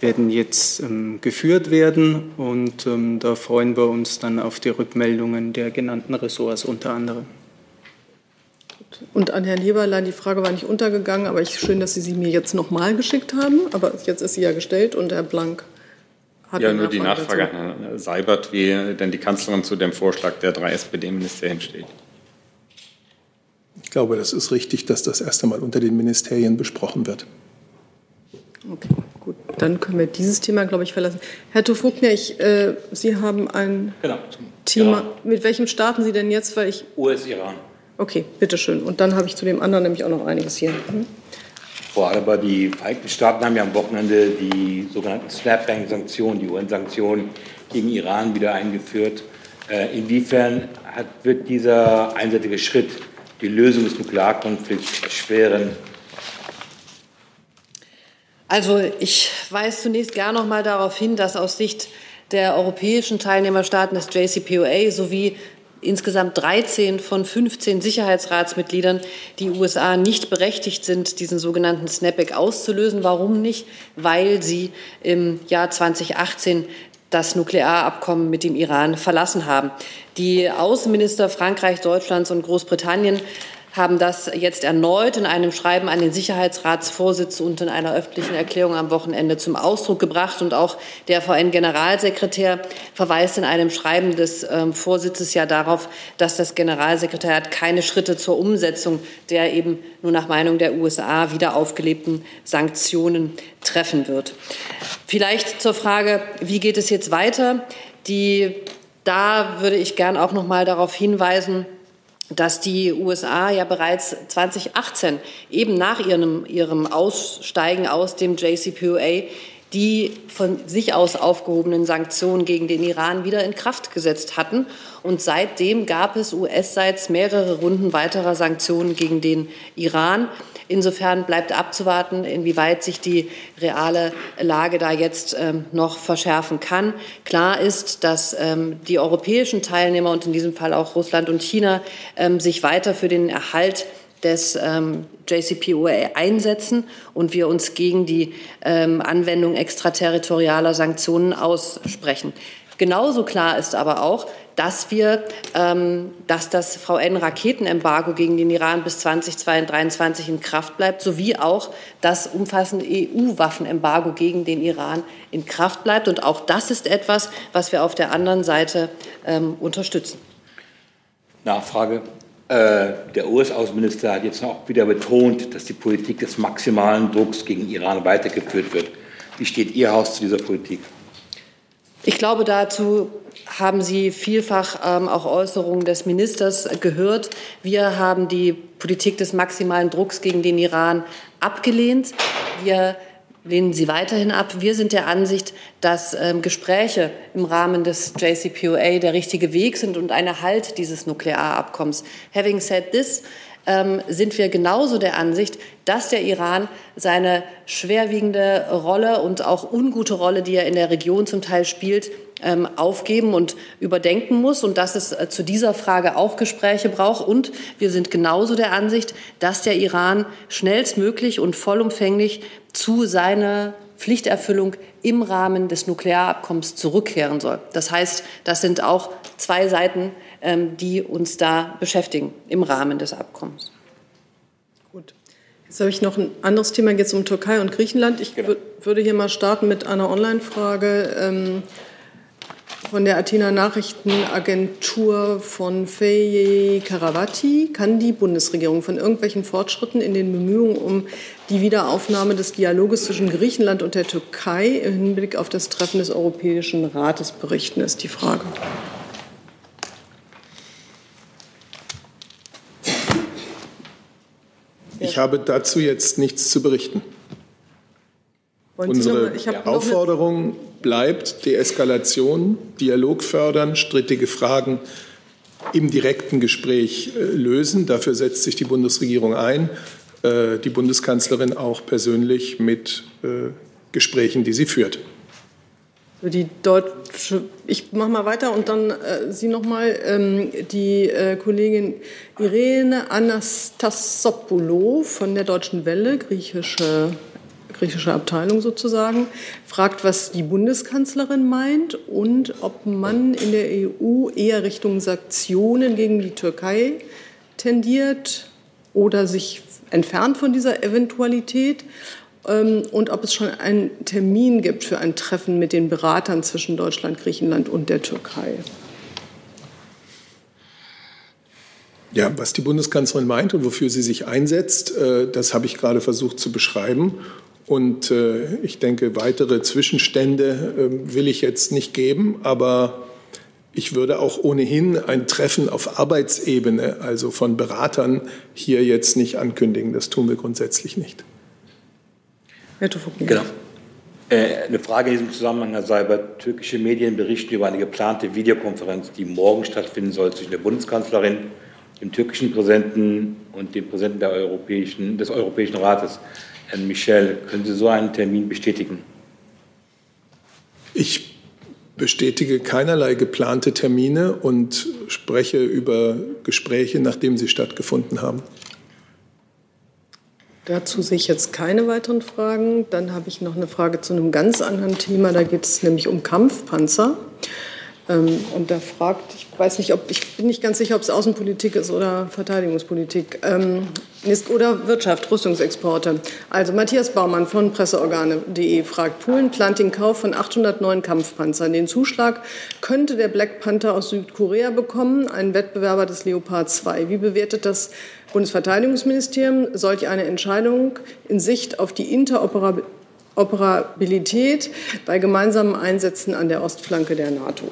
werden jetzt ähm, geführt werden und da freuen wir uns dann auf die Rückmeldungen der genannten Ressorts unter anderem. Und an Herrn Heberlein, die Frage war nicht untergegangen, aber ich, schön, dass Sie sie mir jetzt nochmal geschickt haben. Aber jetzt ist sie ja gestellt und Herr Blank hat Ja, nur die Nachfrage dazu. an Herrn Seibert, wie denn die Kanzlerin zu dem Vorschlag der drei SPD-Ministerien steht. Ich glaube, das ist richtig, dass das erst einmal unter den Ministerien besprochen wird. Okay, gut. Dann können wir dieses Thema, glaube ich, verlassen. Herr Tofugner, ich, äh, Sie haben ein genau. Thema. Mit welchem starten Sie denn jetzt? Weil ich US-Iran. Okay, bitteschön. Und dann habe ich zu dem anderen nämlich auch noch einiges hier. Mhm. Frau Alaba, die Vereinigten Staaten haben ja am Wochenende die sogenannten Snapbang-Sanktionen, die UN-Sanktionen gegen Iran wieder eingeführt. Äh, inwiefern hat, wird dieser einseitige Schritt die Lösung des Nuklearkonflikts erschweren? Also ich weise zunächst gerne noch mal darauf hin, dass aus Sicht der europäischen Teilnehmerstaaten des JCPOA sowie insgesamt 13 von 15 Sicherheitsratsmitgliedern die USA nicht berechtigt sind, diesen sogenannten Snapback auszulösen. Warum nicht? Weil sie im Jahr 2018 das Nuklearabkommen mit dem Iran verlassen haben. Die Außenminister Frankreich, Deutschlands und Großbritannien haben das jetzt erneut in einem Schreiben an den Sicherheitsratsvorsitz und in einer öffentlichen Erklärung am Wochenende zum Ausdruck gebracht. Und auch der VN-Generalsekretär verweist in einem Schreiben des ähm, Vorsitzes ja darauf, dass das Generalsekretariat keine Schritte zur Umsetzung der eben nur nach Meinung der USA wieder aufgelebten Sanktionen treffen wird. Vielleicht zur Frage, wie geht es jetzt weiter? Die, da würde ich gern auch noch mal darauf hinweisen, dass die USA ja bereits 2018 eben nach ihrem, ihrem Aussteigen aus dem JCPOA die von sich aus aufgehobenen Sanktionen gegen den Iran wieder in Kraft gesetzt hatten. Und seitdem gab es US-seits mehrere Runden weiterer Sanktionen gegen den Iran. Insofern bleibt abzuwarten, inwieweit sich die reale Lage da jetzt ähm, noch verschärfen kann. Klar ist, dass ähm, die europäischen Teilnehmer und in diesem Fall auch Russland und China ähm, sich weiter für den Erhalt des ähm, JCPOA einsetzen und wir uns gegen die ähm, Anwendung extraterritorialer Sanktionen aussprechen. Genauso klar ist aber auch, dass wir, ähm, dass das VN-Raketenembargo gegen den Iran bis 2023 in Kraft bleibt, sowie auch das umfassende EU-Waffenembargo gegen den Iran in Kraft bleibt. Und auch das ist etwas, was wir auf der anderen Seite ähm, unterstützen. Nachfrage. Äh, der US-Außenminister hat jetzt auch wieder betont, dass die Politik des maximalen Drucks gegen Iran weitergeführt wird. Wie steht Ihr Haus zu dieser Politik? Ich glaube, dazu haben Sie vielfach ähm, auch Äußerungen des Ministers gehört. Wir haben die Politik des maximalen Drucks gegen den Iran abgelehnt. Wir lehnen sie weiterhin ab. Wir sind der Ansicht, dass ähm, Gespräche im Rahmen des JCPOA der richtige Weg sind und ein Erhalt dieses Nuklearabkommens. Having said this, ähm, sind wir genauso der Ansicht, dass der Iran seine schwerwiegende Rolle und auch ungute Rolle, die er in der Region zum Teil spielt, ähm, aufgeben und überdenken muss und dass es äh, zu dieser Frage auch Gespräche braucht. Und wir sind genauso der Ansicht, dass der Iran schnellstmöglich und vollumfänglich zu seiner Pflichterfüllung im Rahmen des Nuklearabkommens zurückkehren soll. Das heißt, das sind auch zwei Seiten, die uns da beschäftigen im Rahmen des Abkommens. Gut. Jetzt habe ich noch ein anderes Thema, geht es um Türkei und Griechenland. Ich genau. würde hier mal starten mit einer Online-Frage. Ähm, von der Athena Nachrichtenagentur von Feye Karavati kann die Bundesregierung von irgendwelchen Fortschritten in den Bemühungen um die Wiederaufnahme des Dialoges zwischen Griechenland und der Türkei im Hinblick auf das Treffen des Europäischen Rates berichten, ist die Frage. Ich habe dazu jetzt nichts zu berichten. Unsere Aufforderung bleibt Deeskalation, Dialog fördern, strittige Fragen im direkten Gespräch äh, lösen. Dafür setzt sich die Bundesregierung ein, äh, die Bundeskanzlerin auch persönlich mit äh, Gesprächen, die sie führt. Die deutsche, ich mache mal weiter und dann äh, Sie noch mal. Ähm, die äh, Kollegin Irene Anastassopoulou von der Deutschen Welle, griechische griechische Abteilung sozusagen, fragt, was die Bundeskanzlerin meint und ob man in der EU eher Richtung Sanktionen gegen die Türkei tendiert oder sich entfernt von dieser Eventualität und ob es schon einen Termin gibt für ein Treffen mit den Beratern zwischen Deutschland, Griechenland und der Türkei. Ja, was die Bundeskanzlerin meint und wofür sie sich einsetzt, äh, das habe ich gerade versucht zu beschreiben. Und äh, ich denke, weitere Zwischenstände äh, will ich jetzt nicht geben, aber ich würde auch ohnehin ein Treffen auf Arbeitsebene, also von Beratern, hier jetzt nicht ankündigen. Das tun wir grundsätzlich nicht. Herr Genau. Äh, eine Frage in diesem Zusammenhang, Herr Seibert. Türkische Medien berichten über eine geplante Videokonferenz, die morgen stattfinden soll zwischen der Bundeskanzlerin, dem türkischen Präsidenten und dem Präsidenten Europäischen, des Europäischen Rates. Herrn Michel, können Sie so einen Termin bestätigen? Ich bestätige keinerlei geplante Termine und spreche über Gespräche, nachdem sie stattgefunden haben. Dazu sehe ich jetzt keine weiteren Fragen. Dann habe ich noch eine Frage zu einem ganz anderen Thema. Da geht es nämlich um Kampfpanzer. Ähm, und da fragt, ich weiß nicht, ob, ich bin nicht ganz sicher, ob es Außenpolitik ist oder Verteidigungspolitik ähm, ist oder Wirtschaft, Rüstungsexporte. Also Matthias Baumann von Presseorgane.de fragt, Polen plant den Kauf von 800 neuen Kampfpanzern. Den Zuschlag könnte der Black Panther aus Südkorea bekommen, ein Wettbewerber des Leopard 2. Wie bewertet das Bundesverteidigungsministerium solch eine Entscheidung in Sicht auf die Interoperabilität Operabilität bei gemeinsamen Einsätzen an der Ostflanke der NATO.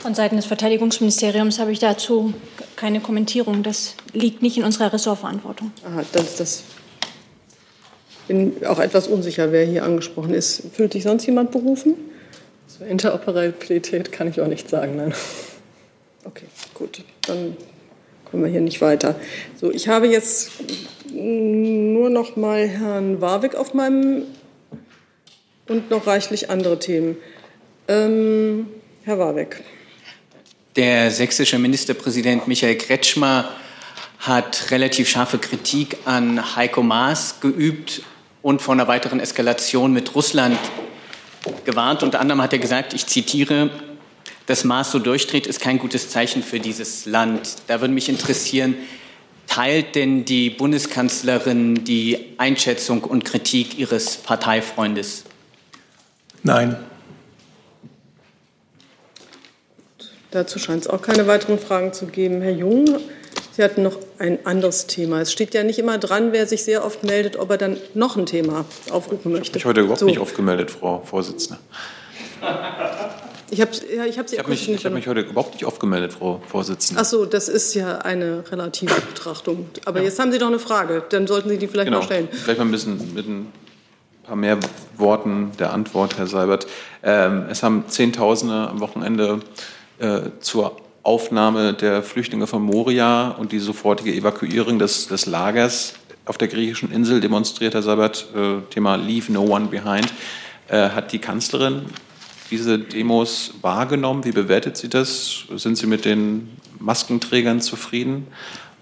Von Seiten des Verteidigungsministeriums habe ich dazu keine Kommentierung. Das liegt nicht in unserer Ressortverantwortung. Aha, das, das bin auch etwas unsicher, wer hier angesprochen ist. Fühlt sich sonst jemand berufen? Zur Interoperabilität kann ich auch nichts sagen, nein. Okay, gut, dann kommen wir hier nicht weiter. So, ich habe jetzt nur noch mal Herrn Warwick auf meinem und noch reichlich andere Themen. Ähm, Herr Warwick. Der sächsische Ministerpräsident Michael Kretschmer hat relativ scharfe Kritik an Heiko Maas geübt und vor einer weiteren Eskalation mit Russland gewarnt. Unter anderem hat er gesagt, ich zitiere, das Maß so durchdreht, ist kein gutes Zeichen für dieses Land. Da würde mich interessieren, teilt denn die Bundeskanzlerin die Einschätzung und Kritik ihres Parteifreundes? Nein. Dazu scheint es auch keine weiteren Fragen zu geben. Herr Jung, Sie hatten noch ein anderes Thema. Es steht ja nicht immer dran, wer sich sehr oft meldet, ob er dann noch ein Thema aufrufen möchte. Ich habe mich heute überhaupt so. nicht aufgemeldet, Frau Vorsitzende. Ich habe ja, ich hab Sie ich hab mich, ich mich heute überhaupt nicht aufgemeldet, Frau Vorsitzende. Ach so, das ist ja eine relative Betrachtung. Aber ja. jetzt haben Sie doch eine Frage, dann sollten Sie die vielleicht genau. mal stellen. Vielleicht mal ein bisschen mit ein paar mehr Worten der Antwort, Herr Seibert. Ähm, es haben Zehntausende am Wochenende äh, zur Aufnahme der Flüchtlinge von Moria und die sofortige Evakuierung des, des Lagers auf der griechischen Insel demonstriert, Herr Seibert. Äh, Thema Leave No One Behind. Äh, hat die Kanzlerin diese Demos wahrgenommen? Wie bewertet sie das? Sind Sie mit den Maskenträgern zufrieden?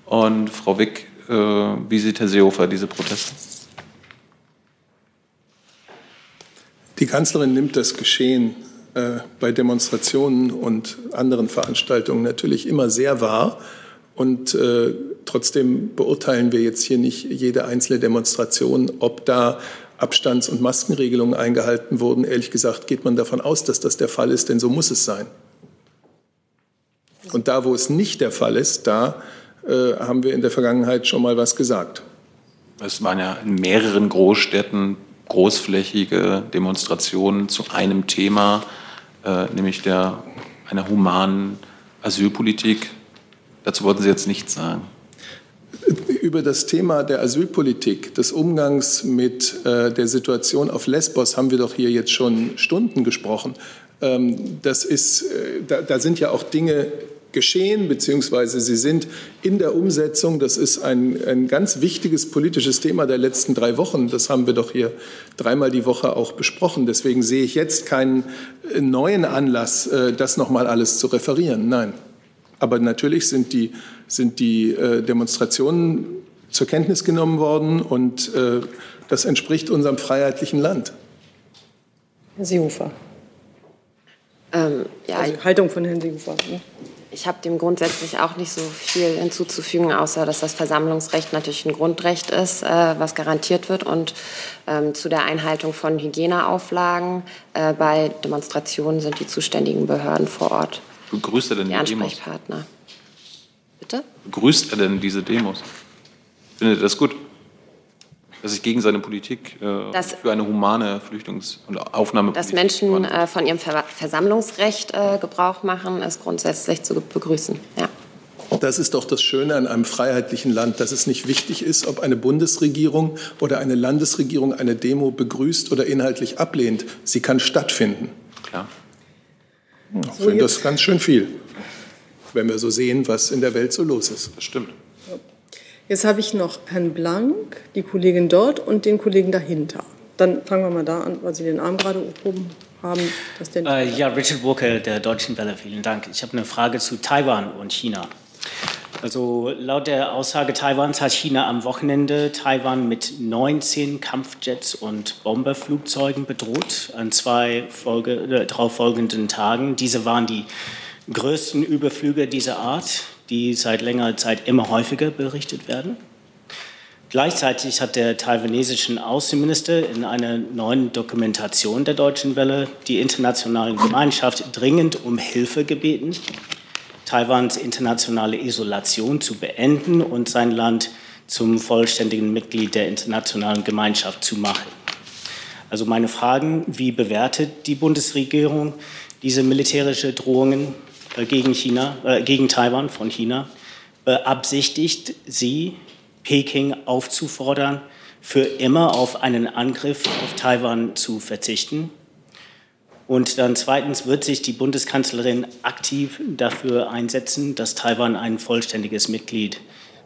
Und Frau Wick, äh, wie sieht Herr Seehofer diese Proteste? Die Kanzlerin nimmt das Geschehen bei Demonstrationen und anderen Veranstaltungen natürlich immer sehr wahr. Und äh, trotzdem beurteilen wir jetzt hier nicht jede einzelne Demonstration, ob da Abstands- und Maskenregelungen eingehalten wurden. Ehrlich gesagt geht man davon aus, dass das der Fall ist, denn so muss es sein. Und da, wo es nicht der Fall ist, da äh, haben wir in der Vergangenheit schon mal was gesagt. Es waren ja in mehreren Großstädten großflächige Demonstrationen zu einem Thema, äh, nämlich der, einer humanen Asylpolitik. Dazu wollten Sie jetzt nichts sagen über das Thema der Asylpolitik, des Umgangs mit äh, der Situation auf Lesbos haben wir doch hier jetzt schon Stunden gesprochen. Ähm, das ist, äh, da, da, sind ja auch Dinge geschehen, beziehungsweise sie sind in der Umsetzung. Das ist ein, ein ganz wichtiges politisches Thema der letzten drei Wochen. Das haben wir doch hier dreimal die Woche auch besprochen. Deswegen sehe ich jetzt keinen äh, neuen Anlass, äh, das nochmal alles zu referieren. Nein. Aber natürlich sind die, sind die äh, Demonstrationen zur Kenntnis genommen worden und das entspricht unserem freiheitlichen Land. Herr Seehofer. Ähm, ja, also Haltung von Herrn Seehofer. Ne? Ich habe dem grundsätzlich auch nicht so viel hinzuzufügen, außer dass das Versammlungsrecht natürlich ein Grundrecht ist, äh, was garantiert wird. Und ähm, zu der Einhaltung von Hygieneauflagen äh, bei Demonstrationen sind die zuständigen Behörden vor Ort. Begrüßt er denn die, die Ansprechpartner? Demos? Bitte? Begrüßt er denn diese Demos? Findet er das gut? Dass sich gegen seine Politik äh, das, für eine humane Flüchtlings- und Aufnahmepolitik... Dass Menschen äh, von ihrem Ver Versammlungsrecht äh, Gebrauch machen, ist grundsätzlich zu begrüßen. Ja. Das ist doch das Schöne an einem freiheitlichen Land, dass es nicht wichtig ist, ob eine Bundesregierung oder eine Landesregierung eine Demo begrüßt oder inhaltlich ablehnt. Sie kann stattfinden. Klar. Ich so finde das ganz schön viel, wenn wir so sehen, was in der Welt so los ist. Das stimmt. Jetzt habe ich noch Herrn Blank, die Kollegin dort und den Kollegen dahinter. Dann fangen wir mal da an, weil Sie den Arm gerade oben haben. Äh, ja, Richard Walker der Deutschen Welle, vielen Dank. Ich habe eine Frage zu Taiwan und China. Also laut der Aussage Taiwans hat China am Wochenende Taiwan mit 19 Kampfjets und Bomberflugzeugen bedroht an zwei Folge, äh, darauf folgenden Tagen. Diese waren die größten Überflüge dieser Art, die seit längerer Zeit immer häufiger berichtet werden. Gleichzeitig hat der taiwanesische Außenminister in einer neuen Dokumentation der Deutschen Welle die internationale Gemeinschaft dringend um Hilfe gebeten, Taiwans internationale Isolation zu beenden und sein Land zum vollständigen Mitglied der internationalen Gemeinschaft zu machen. Also meine Fragen, wie bewertet die Bundesregierung diese militärische Drohungen gegen China, äh, gegen Taiwan von China? Beabsichtigt sie Peking aufzufordern, für immer auf einen Angriff auf Taiwan zu verzichten? Und dann zweitens wird sich die Bundeskanzlerin aktiv dafür einsetzen, dass Taiwan ein vollständiges Mitglied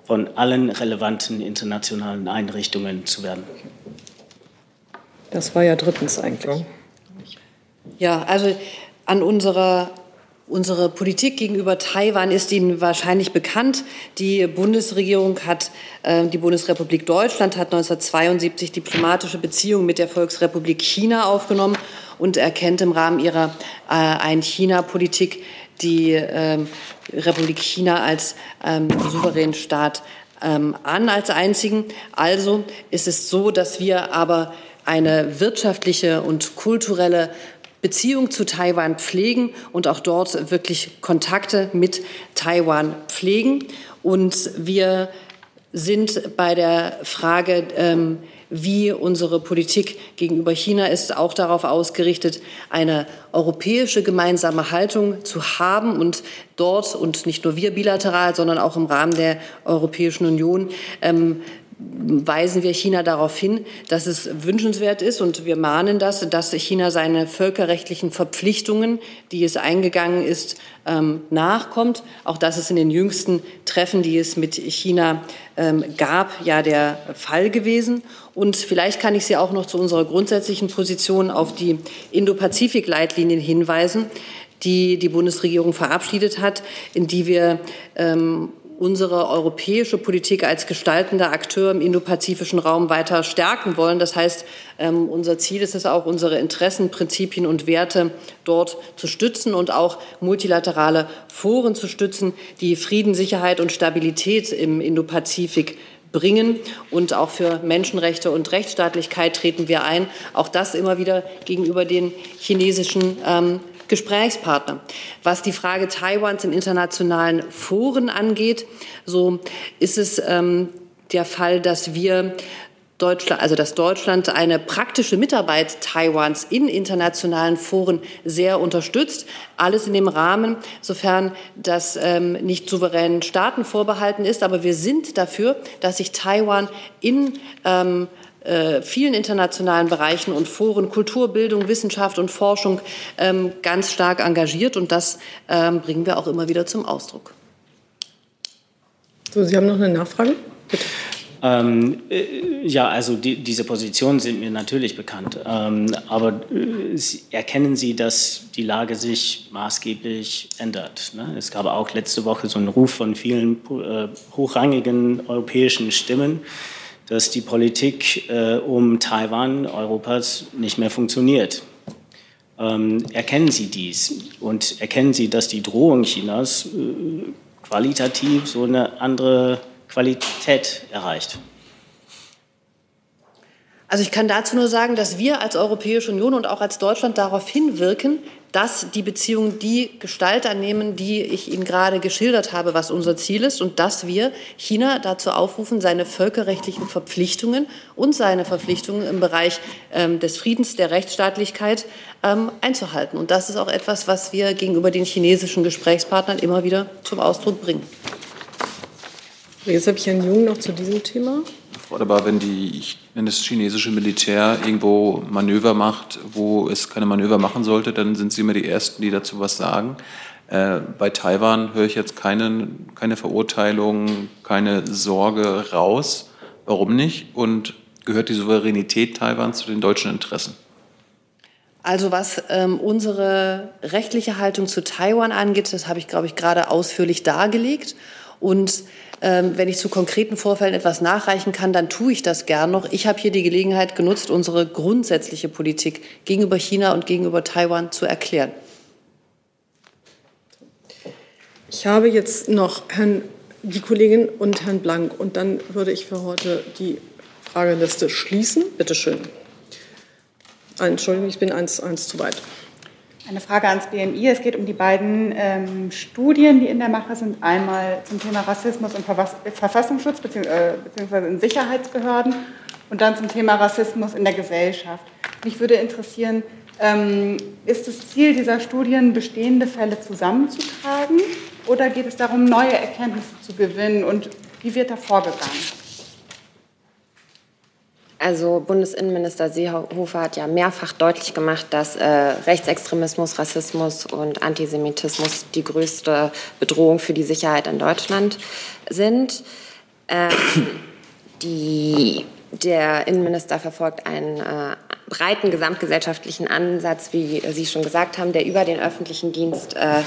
von allen relevanten internationalen Einrichtungen zu werden. Das war ja drittens eigentlich. Ja, also an unserer Unsere Politik gegenüber Taiwan ist Ihnen wahrscheinlich bekannt. Die Bundesregierung hat, äh, die Bundesrepublik Deutschland hat 1972 diplomatische Beziehungen mit der Volksrepublik China aufgenommen und erkennt im Rahmen ihrer äh, Ein-China-Politik die äh, Republik China als ähm, souveränen Staat ähm, an, als einzigen. Also ist es so, dass wir aber eine wirtschaftliche und kulturelle Beziehung zu Taiwan pflegen und auch dort wirklich Kontakte mit Taiwan pflegen. Und wir sind bei der Frage, ähm, wie unsere Politik gegenüber China ist, auch darauf ausgerichtet, eine europäische gemeinsame Haltung zu haben und dort und nicht nur wir bilateral, sondern auch im Rahmen der Europäischen Union ähm, weisen wir China darauf hin, dass es wünschenswert ist und wir mahnen das, dass China seine völkerrechtlichen Verpflichtungen, die es eingegangen ist, ähm, nachkommt. Auch das ist in den jüngsten Treffen, die es mit China ähm, gab, ja der Fall gewesen. Und vielleicht kann ich Sie auch noch zu unserer grundsätzlichen Position auf die Indo-Pazifik-Leitlinien hinweisen, die die Bundesregierung verabschiedet hat, in die wir ähm, unsere europäische Politik als gestaltender Akteur im indopazifischen Raum weiter stärken wollen. Das heißt, ähm, unser Ziel ist es auch, unsere Interessen, Prinzipien und Werte dort zu stützen und auch multilaterale Foren zu stützen, die Frieden, Sicherheit und Stabilität im Indopazifik bringen. Und auch für Menschenrechte und Rechtsstaatlichkeit treten wir ein. Auch das immer wieder gegenüber den chinesischen ähm, Gesprächspartner. Was die Frage Taiwans in internationalen Foren angeht, so ist es ähm, der Fall, dass wir Deutschland, also dass Deutschland eine praktische Mitarbeit Taiwans in internationalen Foren sehr unterstützt. Alles in dem Rahmen, sofern das ähm, nicht souveränen Staaten vorbehalten ist. Aber wir sind dafür, dass sich Taiwan in ähm, äh, vielen internationalen Bereichen und Foren, Kultur, Bildung, Wissenschaft und Forschung ähm, ganz stark engagiert. Und das ähm, bringen wir auch immer wieder zum Ausdruck. So, Sie haben noch eine Nachfrage? Bitte. Ähm, äh, ja, also die, diese Positionen sind mir natürlich bekannt. Ähm, aber äh, Sie, erkennen Sie, dass die Lage sich maßgeblich ändert? Ne? Es gab auch letzte Woche so einen Ruf von vielen äh, hochrangigen europäischen Stimmen, dass die Politik äh, um Taiwan Europas nicht mehr funktioniert. Ähm, erkennen Sie dies und erkennen Sie, dass die Drohung Chinas äh, qualitativ so eine andere Qualität erreicht? Also ich kann dazu nur sagen, dass wir als Europäische Union und auch als Deutschland darauf hinwirken, dass die Beziehungen die Gestalt annehmen, die ich Ihnen gerade geschildert habe, was unser Ziel ist, und dass wir China dazu aufrufen, seine völkerrechtlichen Verpflichtungen und seine Verpflichtungen im Bereich ähm, des Friedens, der Rechtsstaatlichkeit ähm, einzuhalten. Und das ist auch etwas, was wir gegenüber den chinesischen Gesprächspartnern immer wieder zum Ausdruck bringen. Jetzt habe ich Herrn Jung noch zu diesem Thema. Aber wenn, die, wenn das chinesische Militär irgendwo Manöver macht, wo es keine Manöver machen sollte, dann sind sie immer die Ersten, die dazu was sagen. Äh, bei Taiwan höre ich jetzt keine, keine Verurteilung, keine Sorge raus. Warum nicht? Und gehört die Souveränität Taiwans zu den deutschen Interessen? Also was ähm, unsere rechtliche Haltung zu Taiwan angeht, das habe ich, glaube ich, gerade ausführlich dargelegt. Und ähm, wenn ich zu konkreten Vorfällen etwas nachreichen kann, dann tue ich das gern noch. Ich habe hier die Gelegenheit genutzt, unsere grundsätzliche Politik gegenüber China und gegenüber Taiwan zu erklären. Ich habe jetzt noch Herrn, die Kollegin und Herrn Blank. Und dann würde ich für heute die Frageliste schließen. Bitte schön. Entschuldigung, ich bin eins, eins zu weit. Eine Frage ans BMI. Es geht um die beiden ähm, Studien, die in der Mache sind. Einmal zum Thema Rassismus und Verfassungsschutz äh, in Sicherheitsbehörden und dann zum Thema Rassismus in der Gesellschaft. Mich würde interessieren, ähm, ist das Ziel dieser Studien, bestehende Fälle zusammenzutragen oder geht es darum, neue Erkenntnisse zu gewinnen und wie wird da vorgegangen? Also Bundesinnenminister Seehofer hat ja mehrfach deutlich gemacht, dass äh, Rechtsextremismus, Rassismus und Antisemitismus die größte Bedrohung für die Sicherheit in Deutschland sind. Ähm, die, der Innenminister verfolgt einen äh, breiten gesamtgesellschaftlichen Ansatz, wie Sie schon gesagt haben, der über den öffentlichen Dienst äh,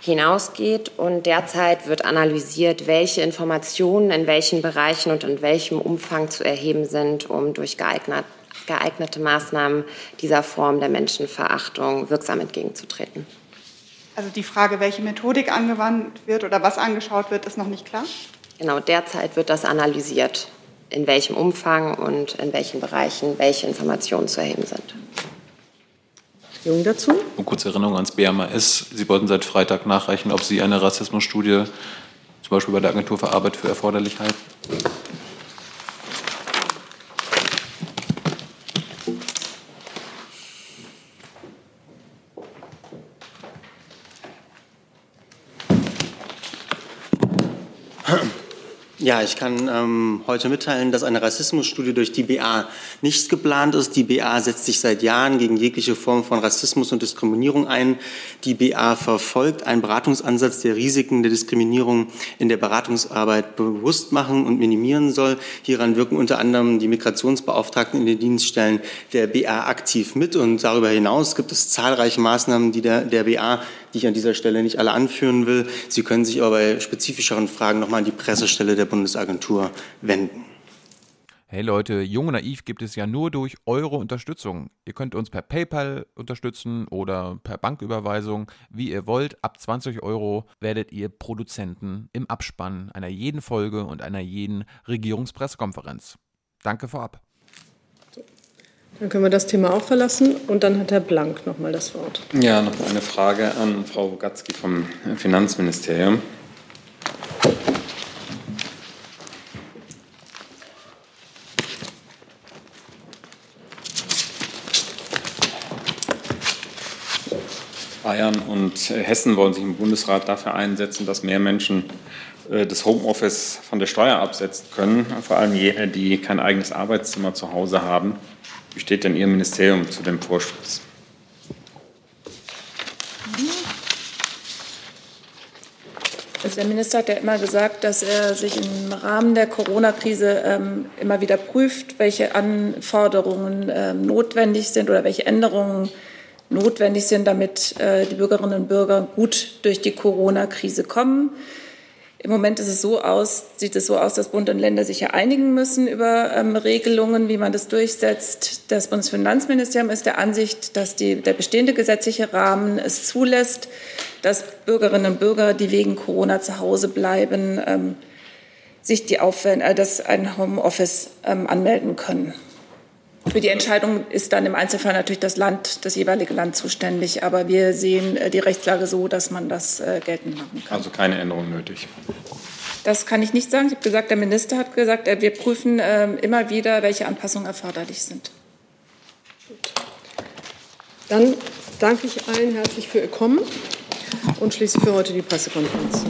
hinausgeht. Und derzeit wird analysiert, welche Informationen in welchen Bereichen und in welchem Umfang zu erheben sind, um durch geeignet, geeignete Maßnahmen dieser Form der Menschenverachtung wirksam entgegenzutreten. Also die Frage, welche Methodik angewandt wird oder was angeschaut wird, ist noch nicht klar? Genau, derzeit wird das analysiert in welchem Umfang und in welchen Bereichen welche Informationen zu erheben sind. Jung dazu? Eine kurze Erinnerung ans BMAS. Sie wollten seit Freitag nachreichen, ob Sie eine Rassismusstudie zum Beispiel bei der Agentur für Arbeit für erforderlich halten. Ja, ich kann ähm, heute mitteilen, dass eine Rassismusstudie durch die BA nicht geplant ist. Die BA setzt sich seit Jahren gegen jegliche Form von Rassismus und Diskriminierung ein. Die BA verfolgt einen Beratungsansatz, der Risiken der Diskriminierung in der Beratungsarbeit bewusst machen und minimieren soll. Hieran wirken unter anderem die Migrationsbeauftragten in den Dienststellen der BA aktiv mit. Und darüber hinaus gibt es zahlreiche Maßnahmen, die der, der BA die ich an dieser Stelle nicht alle anführen will. Sie können sich aber bei spezifischeren Fragen nochmal an die Pressestelle der Bundesagentur wenden. Hey Leute, Jung und Naiv gibt es ja nur durch eure Unterstützung. Ihr könnt uns per PayPal unterstützen oder per Banküberweisung, wie ihr wollt. Ab 20 Euro werdet ihr Produzenten im Abspann einer jeden Folge und einer jeden Regierungspressekonferenz. Danke vorab. Dann können wir das Thema auch verlassen und dann hat Herr Blank noch mal das Wort. Ja, noch eine Frage an Frau Bogatzki vom Finanzministerium. Bayern und Hessen wollen sich im Bundesrat dafür einsetzen, dass mehr Menschen äh, das Homeoffice von der Steuer absetzen können, vor allem jene, die kein eigenes Arbeitszimmer zu Hause haben. Wie steht denn Ihr Ministerium zu dem Vorschuss? Also der Minister hat ja immer gesagt, dass er sich im Rahmen der Corona-Krise ähm, immer wieder prüft, welche Anforderungen ähm, notwendig sind oder welche Änderungen notwendig sind, damit äh, die Bürgerinnen und Bürger gut durch die Corona-Krise kommen. Im Moment es so aus, sieht es so aus, dass Bund und Länder sich ja einigen müssen über ähm, Regelungen, wie man das durchsetzt. Das Bundesfinanzministerium ist der Ansicht, dass die, der bestehende gesetzliche Rahmen es zulässt, dass Bürgerinnen und Bürger, die wegen Corona zu Hause bleiben, ähm, sich die Aufwand, äh, das ein Homeoffice ähm, anmelden können. Für die Entscheidung ist dann im Einzelfall natürlich das Land, das jeweilige Land zuständig. Aber wir sehen äh, die Rechtslage so, dass man das äh, geltend machen kann. Also keine Änderung nötig. Das kann ich nicht sagen. Ich habe gesagt, der Minister hat gesagt, äh, wir prüfen ähm, immer wieder, welche Anpassungen erforderlich sind. Dann danke ich allen herzlich für Ihr Kommen und schließe für heute die Pressekonferenz.